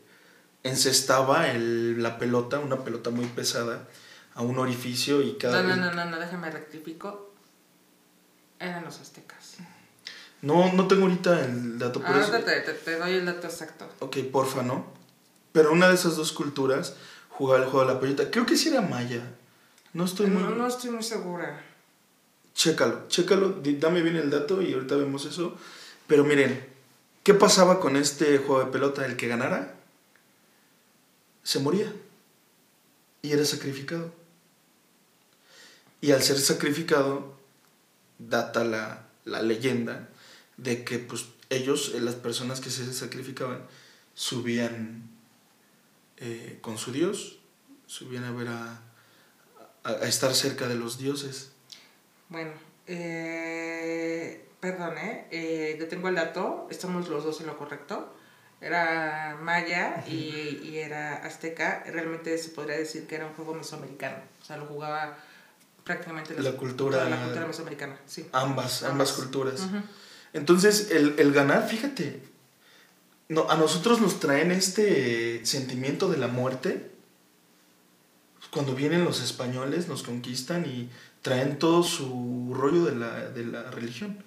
encestaba el, la pelota, una pelota muy pesada, a un orificio y cada no, no, no, no, no, déjame rectifico. Eran los aztecas. No, no tengo ahorita el dato por eso. Te, te, te doy el dato exacto. Ok, porfa, ¿no? Pero una de esas dos culturas jugaba el juego de la pelota. Creo que sí era maya. No estoy muy... No, no estoy muy segura. Chécalo, chécalo, dame bien el dato y ahorita vemos eso. Pero miren, ¿qué pasaba con este juego de pelota? El que ganara se moría y era sacrificado. Y al ser sacrificado, data la, la leyenda de que pues ellos, eh, las personas que se sacrificaban, subían eh, con su Dios, subían a ver a, a, a estar cerca de los dioses. Bueno, eh, perdón, ¿eh? Eh, Yo tengo el dato, estamos los dos en lo correcto. Era maya y, y era azteca. Realmente se podría decir que era un juego mesoamericano. O sea, lo jugaba prácticamente La cultura- toda la cultura mesoamericana. Sí. Ambas, ambas culturas. Entonces, el, el ganar, fíjate, no, a nosotros nos traen este sentimiento de la muerte. Cuando vienen los españoles, nos conquistan y traen todo su rollo de la, de la religión.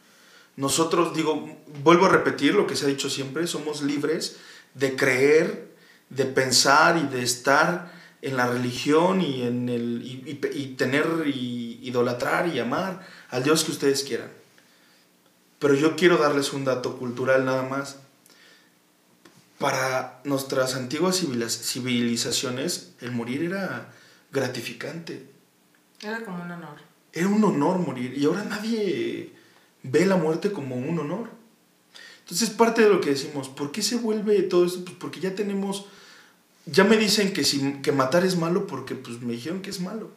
Nosotros, digo, vuelvo a repetir lo que se ha dicho siempre, somos libres de creer, de pensar y de estar en la religión y en el y, tener y idolatrar y amar al Dios que ustedes quieran. Pero yo quiero darles un dato cultural nada más. Para nuestras antiguas civilizaciones, el morir era gratificante. Era como un honor. Era un honor morir. Y ahora nadie ve la muerte como un honor. Entonces, parte de lo que decimos, ¿por qué se vuelve todo esto? Pues porque ya tenemos, ya me dicen que, si, que matar es malo porque pues me dijeron que es malo.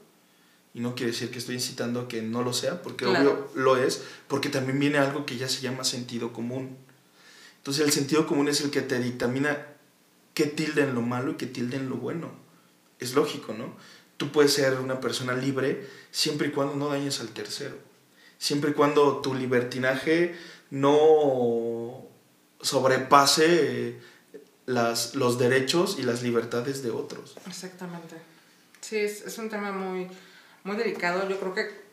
Y no quiere decir que estoy incitando a que no lo sea, porque obvio lo es, porque también viene algo que ya se llama sentido común. Entonces el sentido común es el que te dictamina qué tilden lo malo y qué tilden lo bueno. Es lógico, ¿no? Tú puedes ser una persona libre siempre y cuando no dañes al tercero siempre y cuando tu libertinaje no sobrepase eh, las, los derechos y las libertades de otros. Exactamente. Sí, es, un tema muy, muy delicado. Yo creo que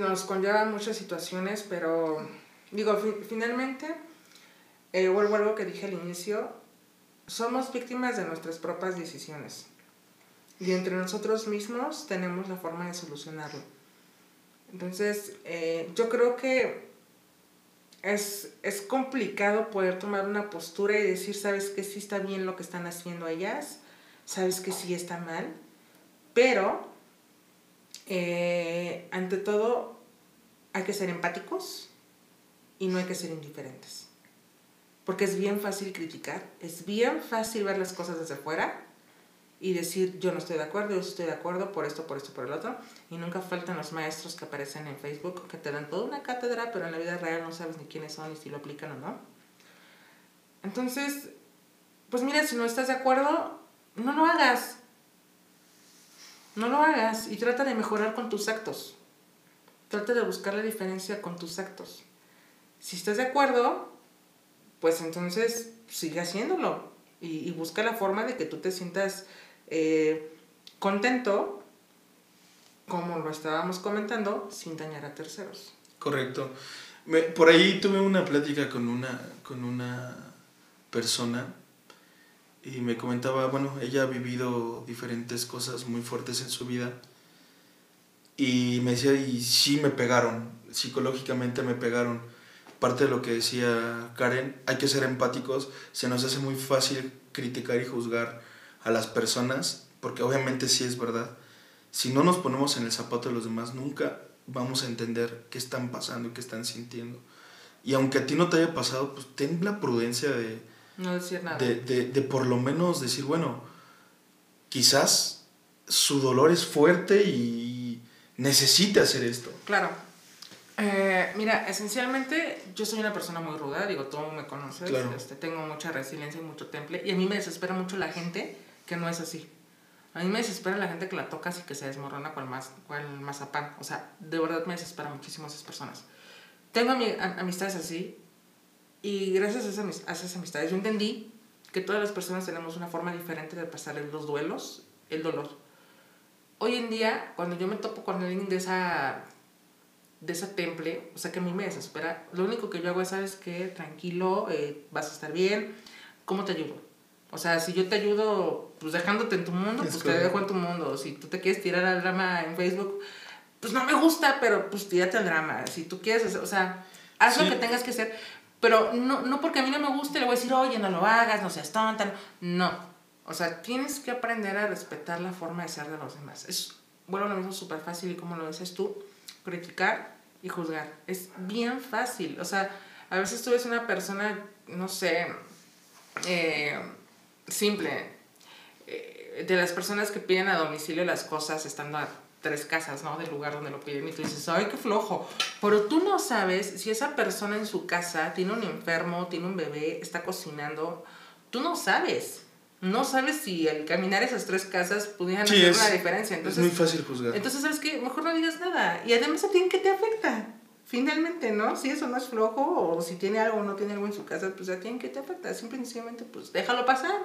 nos conlleva muchas situaciones, pero digo, finalmente, eh, vuelvo a algo que dije al inicio, somos víctimas de nuestras propias decisiones. Y entre nosotros mismos tenemos la forma de solucionarlo. Entonces, eh, yo creo que es, es, complicado poder tomar una postura y decir, sabes que sí está bien lo que están haciendo ellas, sabes que sí está mal, pero eh, ante todo hay que ser empáticos y no hay que ser indiferentes. Porque es bien fácil criticar, es bien fácil ver las cosas desde fuera y decir yo no estoy de acuerdo, yo estoy de acuerdo por esto, por esto, por el otro. Y nunca faltan los maestros que aparecen en Facebook que te dan toda una cátedra, pero en la vida real no sabes ni quiénes son y si lo aplican o no. Entonces, pues mira, si no estás de acuerdo, no lo hagas. No lo hagas y trata de mejorar con tus actos. Trata de buscar la diferencia con tus actos. Si estás de acuerdo, pues entonces sigue haciéndolo y, busca la forma de que tú te sientas eh, contento, como lo estábamos comentando, sin dañar a terceros. Correcto. Me, por ahí tuve una plática con una, con una persona y me comentaba, bueno, ella ha vivido diferentes cosas muy fuertes en su vida y me decía, y sí me pegaron, psicológicamente me pegaron. Parte de lo que decía Karen, hay que ser empáticos, se nos hace muy fácil criticar y juzgar a las personas, porque obviamente sí es verdad, si no nos ponemos en el zapato de los demás, nunca vamos a entender qué están pasando y qué están sintiendo. Y aunque a ti no te haya pasado, pues ten la prudencia de... No decir nada. De, de, de por lo menos decir, bueno, quizás su dolor es fuerte y necesita hacer esto. Claro. Eh, mira, esencialmente yo soy una persona muy ruda, digo, tú me conoces, este, tengo mucha resiliencia y mucho temple, y a mí me desespera mucho la gente que no es así. A mí me desespera la gente que la tocas y que se desmorona con más, cual mazapán. O sea, de verdad me desespera muchísimo esas personas. Tengo amistades así y gracias a esas, a esas amistades yo entendí que todas las personas tenemos una forma diferente de pasar los duelos, el dolor. Hoy en día, cuando yo me topo con alguien de esa, de esa temple, o sea que a mí me desespera, lo único que yo hago es, ¿sabes qué? Tranquilo, eh, vas a estar bien, ¿cómo te ayudo? O sea, si yo te ayudo, pues dejándote en tu mundo, pues te dejo en tu mundo. Si tú te quieres tirar al drama en Facebook, pues no me gusta, pero pues tírate al drama. Si tú quieres, o sea, haz lo que tengas que hacer. Pero no, no porque a mí no me guste, le voy a decir, oye, no lo hagas, no seas tonta. No. O sea, tienes que aprender a respetar la forma de ser de los demás. Es, bueno, lo mismo súper fácil y como lo dices tú, criticar y juzgar. Es bien fácil. O sea, a veces tú ves una persona, no sé, eh, simple. Eh, de las personas que piden a domicilio las cosas estando tres casas, ¿no? Del lugar donde lo piden y tú dices, ay, qué flojo. Pero tú no sabes si esa persona en su casa tiene un enfermo, tiene un bebé, está cocinando. Tú no sabes. No sabes si al caminar esas tres casas pudieran hacer una diferencia. Entonces, es muy fácil juzgar. Entonces, ¿sabes qué? Mejor no digas nada. Y además a ti en qué te afecta. Finalmente, ¿no? Si eso no es flojo o si tiene algo o no tiene algo en su casa, pues a ti en qué te afecta. Simplemente, pues déjalo pasar.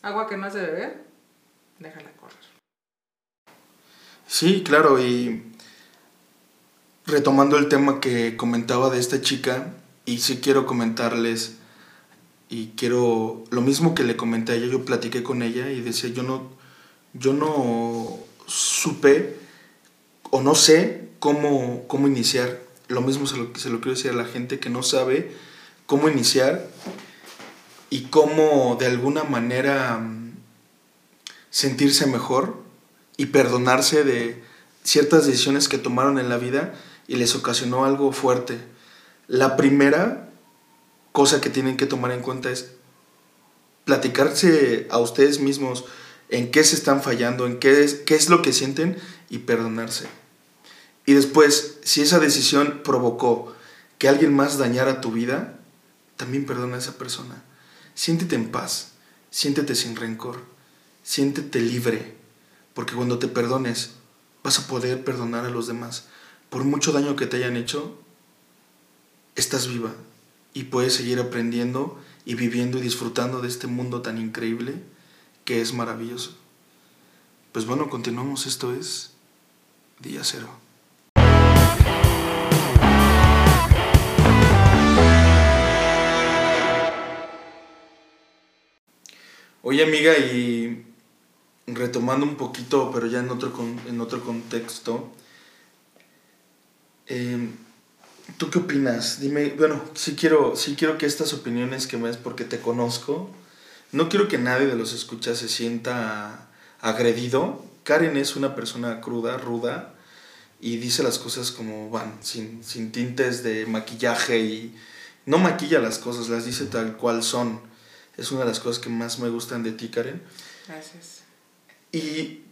Agua que no has de beber, déjala correr. Sí, claro, y retomando el tema que comentaba de esta chica, Y sí quiero comentarles y quiero lo mismo que le comenté a ella, yo platiqué con ella y decía, yo no yo no supe o no sé cómo, cómo iniciar. Lo mismo se lo, se lo quiero decir a la gente que no sabe cómo iniciar y cómo de alguna manera mm, sentirse mejor y perdonarse de ciertas decisiones que tomaron en la vida y les ocasionó algo fuerte. La primera cosa que tienen que tomar en cuenta es platicarse a ustedes mismos en qué se están fallando, en qué es, qué es lo que sienten y perdonarse. Y después, si esa decisión provocó que alguien más dañara tu vida, también perdona a esa persona. Siéntete en paz, siéntete sin rencor, siéntete libre, porque cuando te perdones vas a poder perdonar a los demás. Por mucho daño que te hayan hecho, estás viva y puedes seguir aprendiendo y viviendo y disfrutando de este mundo tan increíble que es maravilloso. Pues bueno, continuamos. Esto es Día Cero. Oye amiga, y retomando un poquito, pero ya en otro, en otro contexto, em, ¿tú qué opinas? Dime, bueno, sí quiero, sí quiero que estas opiniones que me des porque te conozco, no quiero que nadie de los escuchas se sienta agredido. Karen es una persona cruda, ruda, y dice las cosas como van, sin, sin tintes de maquillaje y no maquilla las cosas, las dice tal cual son. Es una de las cosas que más me gustan de ti, Karen. Gracias. Y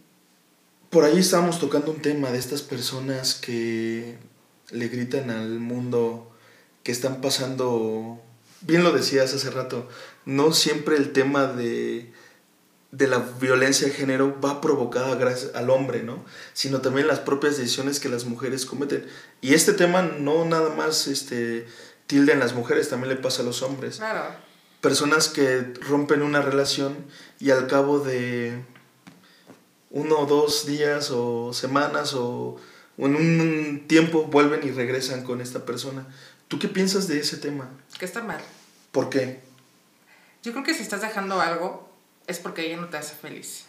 por ahí estábamos tocando un tema de estas personas que le gritan al mundo que están pasando, bien lo decías hace rato, no siempre el tema de, de la violencia de género va provocada gracias al hombre, ¿no? Sino también las propias decisiones que las mujeres cometen. Y este tema no nada más este, tilde en las mujeres, también le pasa a los hombres. Claro personas que rompen una relación y al cabo de uno o dos días o semanas o en un tiempo vuelven y regresan con esta persona. ¿Tú qué piensas de ese tema? Que está mal. ¿Por qué? Yo creo que si estás dejando algo es porque ella no te hace feliz.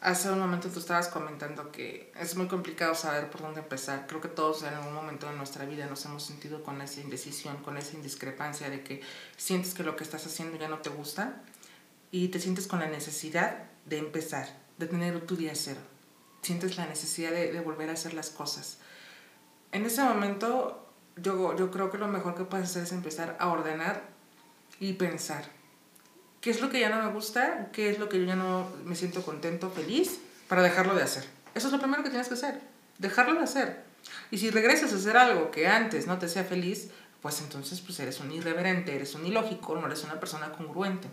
Hace un momento tú estabas comentando que es muy complicado saber por dónde empezar. Creo que todos en algún momento de nuestra vida nos hemos sentido con esa indecisión, con esa indiscrepancia de que sientes que lo que estás haciendo ya no te gusta y te sientes con la necesidad de empezar, de tener tu día cero. Sientes la necesidad de, de volver a hacer las cosas. En ese momento yo, yo creo que lo mejor que puedes hacer es empezar a ordenar y pensar qué es lo que ya no me gusta, qué es lo que yo ya no me siento contento, feliz, para dejarlo de hacer. Eso es lo primero que tienes que hacer, dejarlo de hacer. Y si regresas a hacer algo que antes no te sea feliz, pues entonces pues eres un irreverente, eres un ilógico, no eres una persona congruente.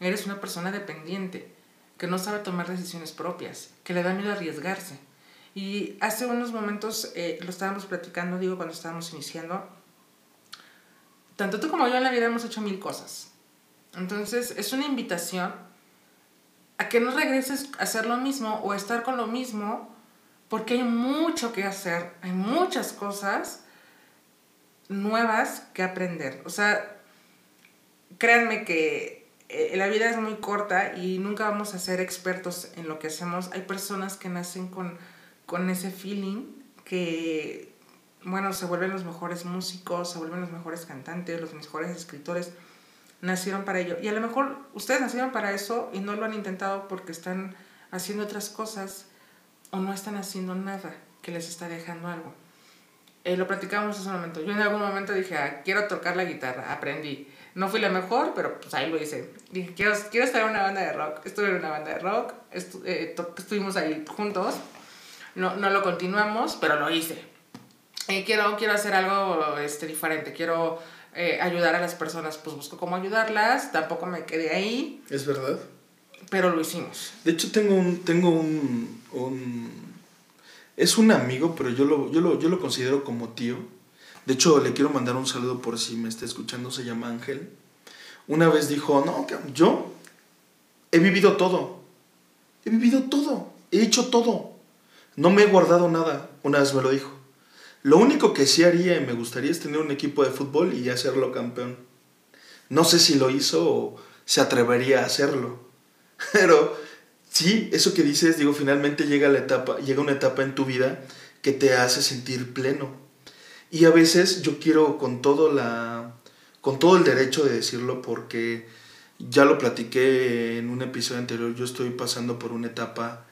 Eres una persona dependiente, que no sabe tomar decisiones propias, que le da miedo arriesgarse. Y hace unos momentos eh, lo estábamos platicando, digo, cuando estábamos iniciando, tanto tú como yo en la vida hemos hecho mil cosas entonces es una invitación a que no regreses a hacer lo mismo o a estar con lo mismo, porque hay mucho que hacer, hay muchas cosas nuevas que aprender. O sea, créanme que la vida es muy corta y nunca vamos a ser expertos en lo que hacemos. Hay personas que nacen con, con ese feeling que, bueno, se vuelven los mejores músicos, se vuelven los mejores cantantes, los mejores escritores nacieron para ello. Y a lo mejor ustedes nacieron para eso y no lo han intentado porque están haciendo otras cosas o no están haciendo nada que les está dejando algo. Eh, lo platicamos hace un momento. Yo en algún momento dije, ah, quiero tocar la guitarra, aprendí. No fui la mejor, pero pues ahí lo hice. Dije, quiero, quiero estar en una banda de rock. Estuve en una banda de rock, eh, estuvimos ahí juntos. No, no lo continuamos, pero lo hice. Eh, quiero, quiero hacer algo este, diferente. Quiero eh, ayudar a las personas, pues busco cómo ayudarlas, tampoco me quedé ahí. Es verdad. Pero lo hicimos. De hecho, tengo un, tengo un, un es un amigo, pero yo lo, yo, lo, yo lo considero como tío. De hecho, le quiero mandar un saludo por si me está escuchando, se llama Ángel. Una vez dijo, no, yo he vivido todo. He vivido todo. He hecho todo. No me he guardado nada. Una vez me lo dijo. Lo único que sí haría y me gustaría es tener un equipo de fútbol y hacerlo campeón. No sé si lo hizo o se atrevería a hacerlo. Pero sí, eso que dices, digo, finalmente llega la etapa, llega una etapa en tu vida que te hace sentir pleno. Y a veces yo quiero con todo la con todo el derecho de decirlo porque ya lo platiqué en un episodio anterior, yo estoy pasando por una etapa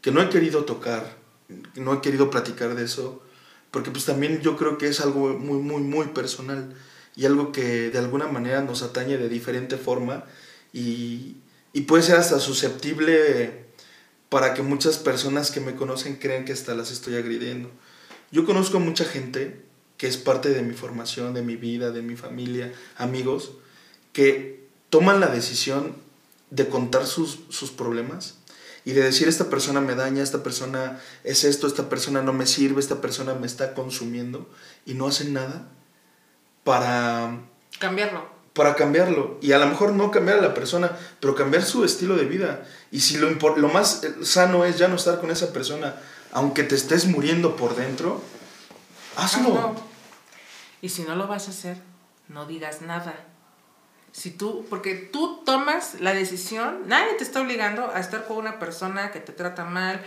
que no he querido tocar, no he querido platicar de eso, porque pues también yo creo que es algo muy, muy, muy personal y algo que de alguna manera nos atañe de diferente forma y, y puede ser hasta susceptible para que muchas personas que me conocen crean que hasta las estoy agrediendo. Yo conozco a mucha gente que es parte de mi formación, de mi vida, de mi familia, amigos, que toman la decisión de contar sus, sus problemas y de decir esta persona me daña, esta persona es esto, esta persona no me sirve, esta persona me está consumiendo y no hacen nada para cambiarlo. Para cambiarlo. Y a lo mejor no cambiar a la persona, pero cambiar su estilo de vida. Y si lo, lo más sano es ya no estar con esa persona, aunque te estés muriendo por dentro, hazlo. Y si no lo vas a hacer, no digas nada. Si tú, porque tú tomas la decisión, nadie te está obligando a estar con una persona que te trata mal,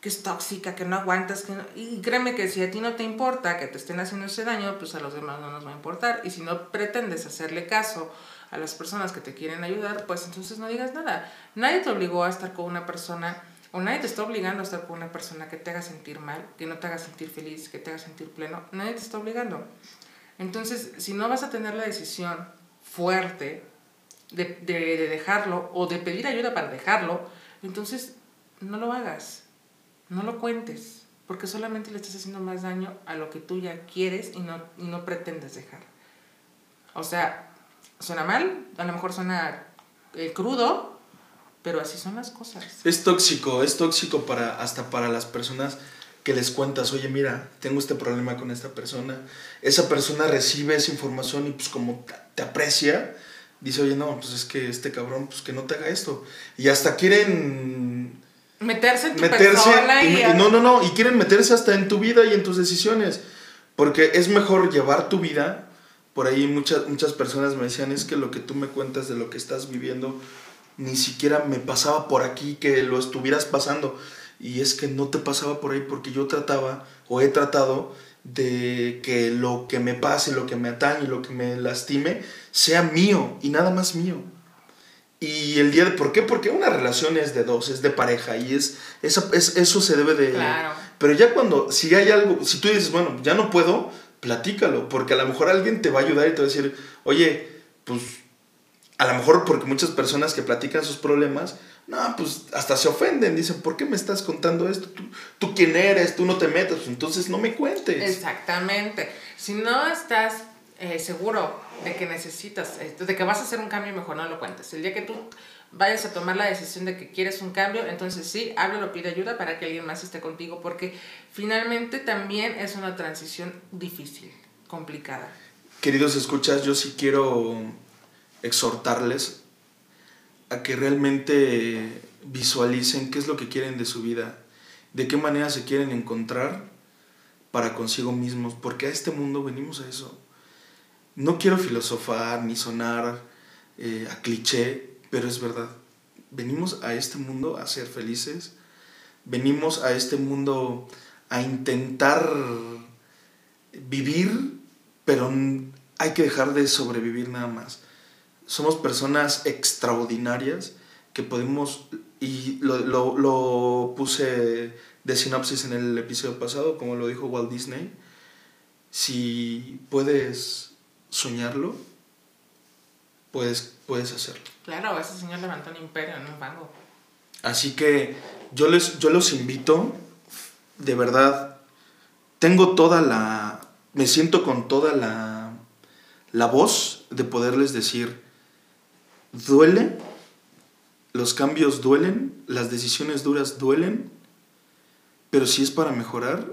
que es tóxica, que no aguantas, que y créeme que si a ti no te importa que te estén haciendo ese daño, pues a los demás no nos va a importar. Y si no pretendes hacerle caso a las personas que te quieren ayudar, pues entonces no digas nada. Nadie te obligó a estar con una persona, o nadie te está obligando a estar con una persona que te haga sentir mal, que no te haga sentir feliz, que te haga sentir pleno. Nadie te está obligando. Entonces, si no vas a tener la decisión fuerte de, de, dejarlo o de pedir ayuda para dejarlo, entonces no lo hagas, no lo cuentes, porque solamente le estás haciendo más daño a lo que tú ya quieres y no, y no pretendes dejar. O sea, suena mal, a lo mejor suena eh, crudo, pero así son las cosas. Es tóxico, es tóxico para, hasta para las personas que les cuentas, oye, mira, tengo este problema con esta persona. Esa persona recibe esa información y pues como te aprecia, dice, oye, no, pues es que este cabrón, pues que no te haga esto. Y hasta quieren... Meterse en tu persona y, No, no, no, y quieren meterse hasta en tu vida y en tus decisiones. Porque es mejor llevar tu vida. Por ahí muchas, muchas personas me decían, es que lo que tú me cuentas de lo que estás viviendo, ni siquiera me pasaba por aquí que lo estuvieras pasando y es que no te pasaba por ahí porque yo trataba o he tratado de que lo que me pase, lo que me atañe, lo que me lastime, sea mío y nada más mío. Y el día de... ¿Por qué? Porque una relación es de dos, es de pareja y es, eso, es, eso se debe de... Claro. Pero ya cuando, si hay algo, si tú dices, bueno, ya no puedo, platícalo, porque a lo mejor alguien te va a ayudar y te va a decir, oye, pues a lo mejor porque muchas personas que platican sus problemas, no, pues hasta se ofenden, dicen, ¿por qué me estás contando esto? ¿Tú, tú quién eres? Tú no te metas, pues entonces no me cuentes. Exactamente. Si no estás eh, seguro de que necesitas, eh, de que vas a hacer un cambio, mejor no lo cuentes. El día que tú vayas a tomar la decisión de que quieres un cambio, entonces sí, háblalo, pide ayuda para que alguien más esté contigo, porque finalmente también es una transición difícil, complicada. Queridos escuchas, yo sí quiero exhortarles a que realmente visualicen qué es lo que quieren de su vida, de qué manera se quieren encontrar para consigo mismos, porque a este mundo venimos a eso. No quiero filosofar ni sonar eh, a cliché, pero es verdad. Venimos a este mundo a ser felices, venimos a este mundo a intentar vivir, pero hay que dejar de sobrevivir nada más somos personas extraordinarias que podemos, y lo, lo, lo, puse de sinopsis en el episodio pasado, como lo dijo Walt Disney, si puedes soñarlo, puedes, puedes hacerlo. Claro, ese señor levantó un imperio en un banco. Así que yo, les, yo los invito, de verdad, tengo toda la, me siento con toda la, la voz de poderles decir, duele, los cambios duelen, las decisiones duras duelen, pero si es para mejorar,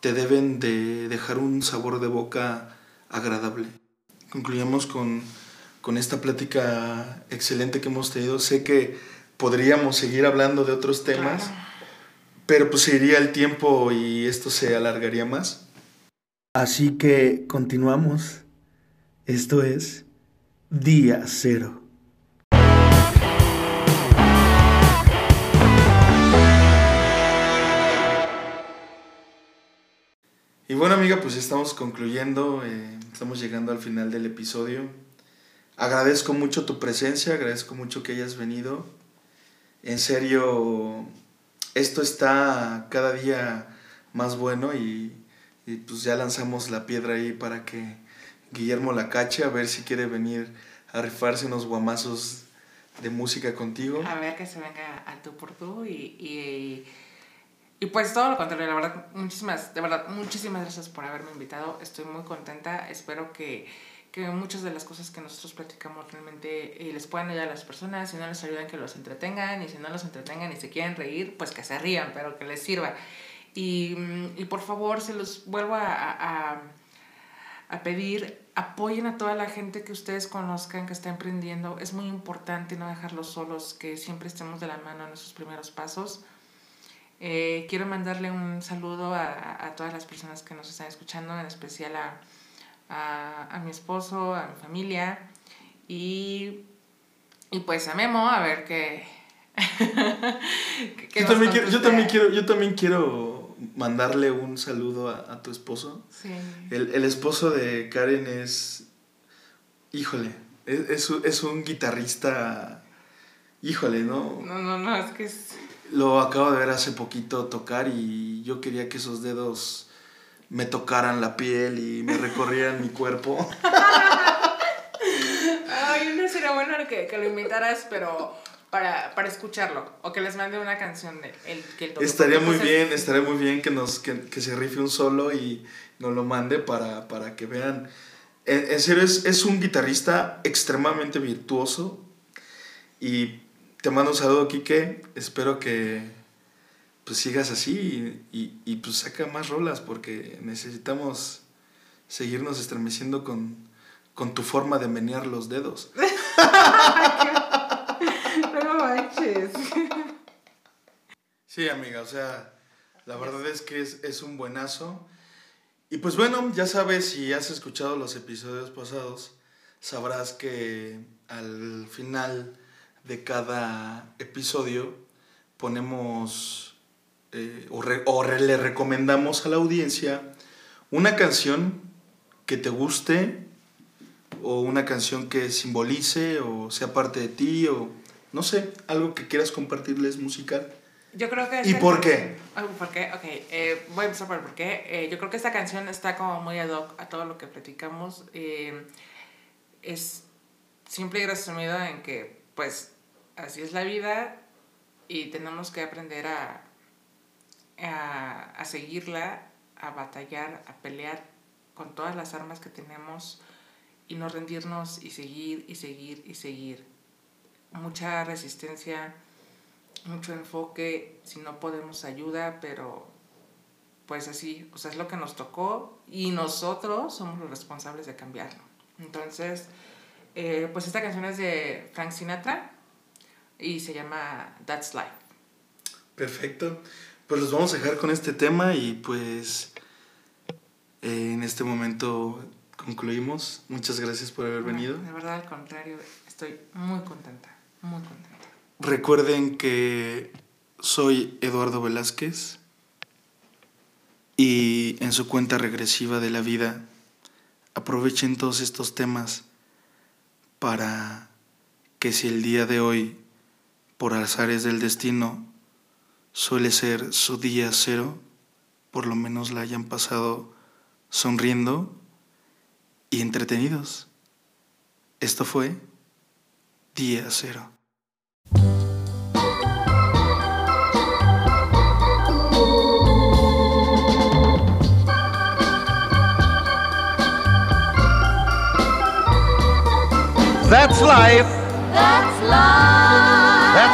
te deben de dejar un sabor de boca agradable. Concluyamos con, con esta plática excelente que hemos tenido. Sé que podríamos seguir hablando de otros temas, pero pues iría el tiempo y esto se alargaría más. Así que continuamos. Esto es Día Cero. Y bueno amiga, pues estamos concluyendo, eh, estamos llegando al final del episodio. Agradezco mucho tu presencia, agradezco mucho que hayas venido. En serio, esto está cada día más bueno y, pues ya lanzamos la piedra ahí para que Guillermo la cache, a ver si quiere venir a rifarse unos guamazos de música contigo. A ver que se venga al tú por tú y, y, pues todo lo contrario, la verdad, muchísimas, de verdad, muchísimas gracias por haberme invitado, estoy muy contenta, espero que que muchas de las cosas que nosotros platicamos realmente eh, les puedan ayudar a las personas, si no les ayudan que los entretengan y si no los entretengan y se quieren reír, pues que se rían, pero que les sirva. Y, mm, y por favor, se los vuelvo a, a, a, pedir, apoyen a toda la gente que ustedes conozcan que está emprendiendo. Es muy importante no dejarlos solos, que siempre estemos de la mano en esos primeros pasos. Eh, quiero mandarle un saludo a, a todas las personas que nos están escuchando, en especial a a, mi esposo, a mi familia y, y pues a Memo a ver qué... yo, también quiero, yo, también quiero, yo también quiero mandarle un saludo a, tu esposo. Sí. El, el, esposo de Karen es, híjole, es, es, un guitarrista, híjole, ¿no? No, no, no, es que es... Lo acabo de ver hace poquito tocar y yo quería que esos dedos me tocaran la piel y me recorrieran mi cuerpo. Ay, no sería bueno que, que lo invitaras, pero para, para, escucharlo. O que les mande una canción de el, que Estaría muy bien, estaría muy bien que, nos, que, que, se rife un solo y nos lo mande para, para que vean. En, en serio, es, es, un guitarrista extremadamente virtuoso. Y te mando un saludo, Kike. Espero que, pues sigas así y, y, pues saca más rolas porque necesitamos seguirnos estremeciendo con, con tu forma de menear los dedos. no manches. Sí, amiga, o sea, la verdad es que es, es un buenazo. Y pues bueno, ya sabes, si has escuchado los episodios pasados, sabrás que al final de cada episodio ponemos eh, o, le recomendamos a la audiencia una canción que te guste o una canción que simbolice o sea parte de ti o no sé, algo que quieras compartirles musical. Yo creo que... ¿Y por qué? ¿Por qué? Ok, eh, voy a empezar por el por qué. Eh, yo creo que esta canción está como muy ad hoc a todo lo que platicamos. es simple y resumido en que, pues, así es la vida y tenemos que aprender a, a, seguirla, a batallar, a pelear con todas las armas que tenemos y no rendirnos y seguir y seguir y seguir. Mucha resistencia, mucho enfoque, si no podemos ayuda, pero pues así, o sea, es lo que nos tocó y nosotros somos los responsables de cambiarlo. Entonces, eh, pues esta canción es de Frank Sinatra y se llama That's Life. Perfecto. Pues los vamos a dejar con este tema y pues eh, en este momento concluimos. Muchas gracias por haber venido. De verdad, al contrario, estoy muy contenta, muy contenta. Recuerden que soy Eduardo Velázquez y en su cuenta regresiva de la vida aprovechen todos estos temas para que si el día de hoy, por azares del destino, suele ser su día cero, por lo menos la hayan pasado sonriendo y entretenidos. Esto fue Día Cero. That's life. That's life.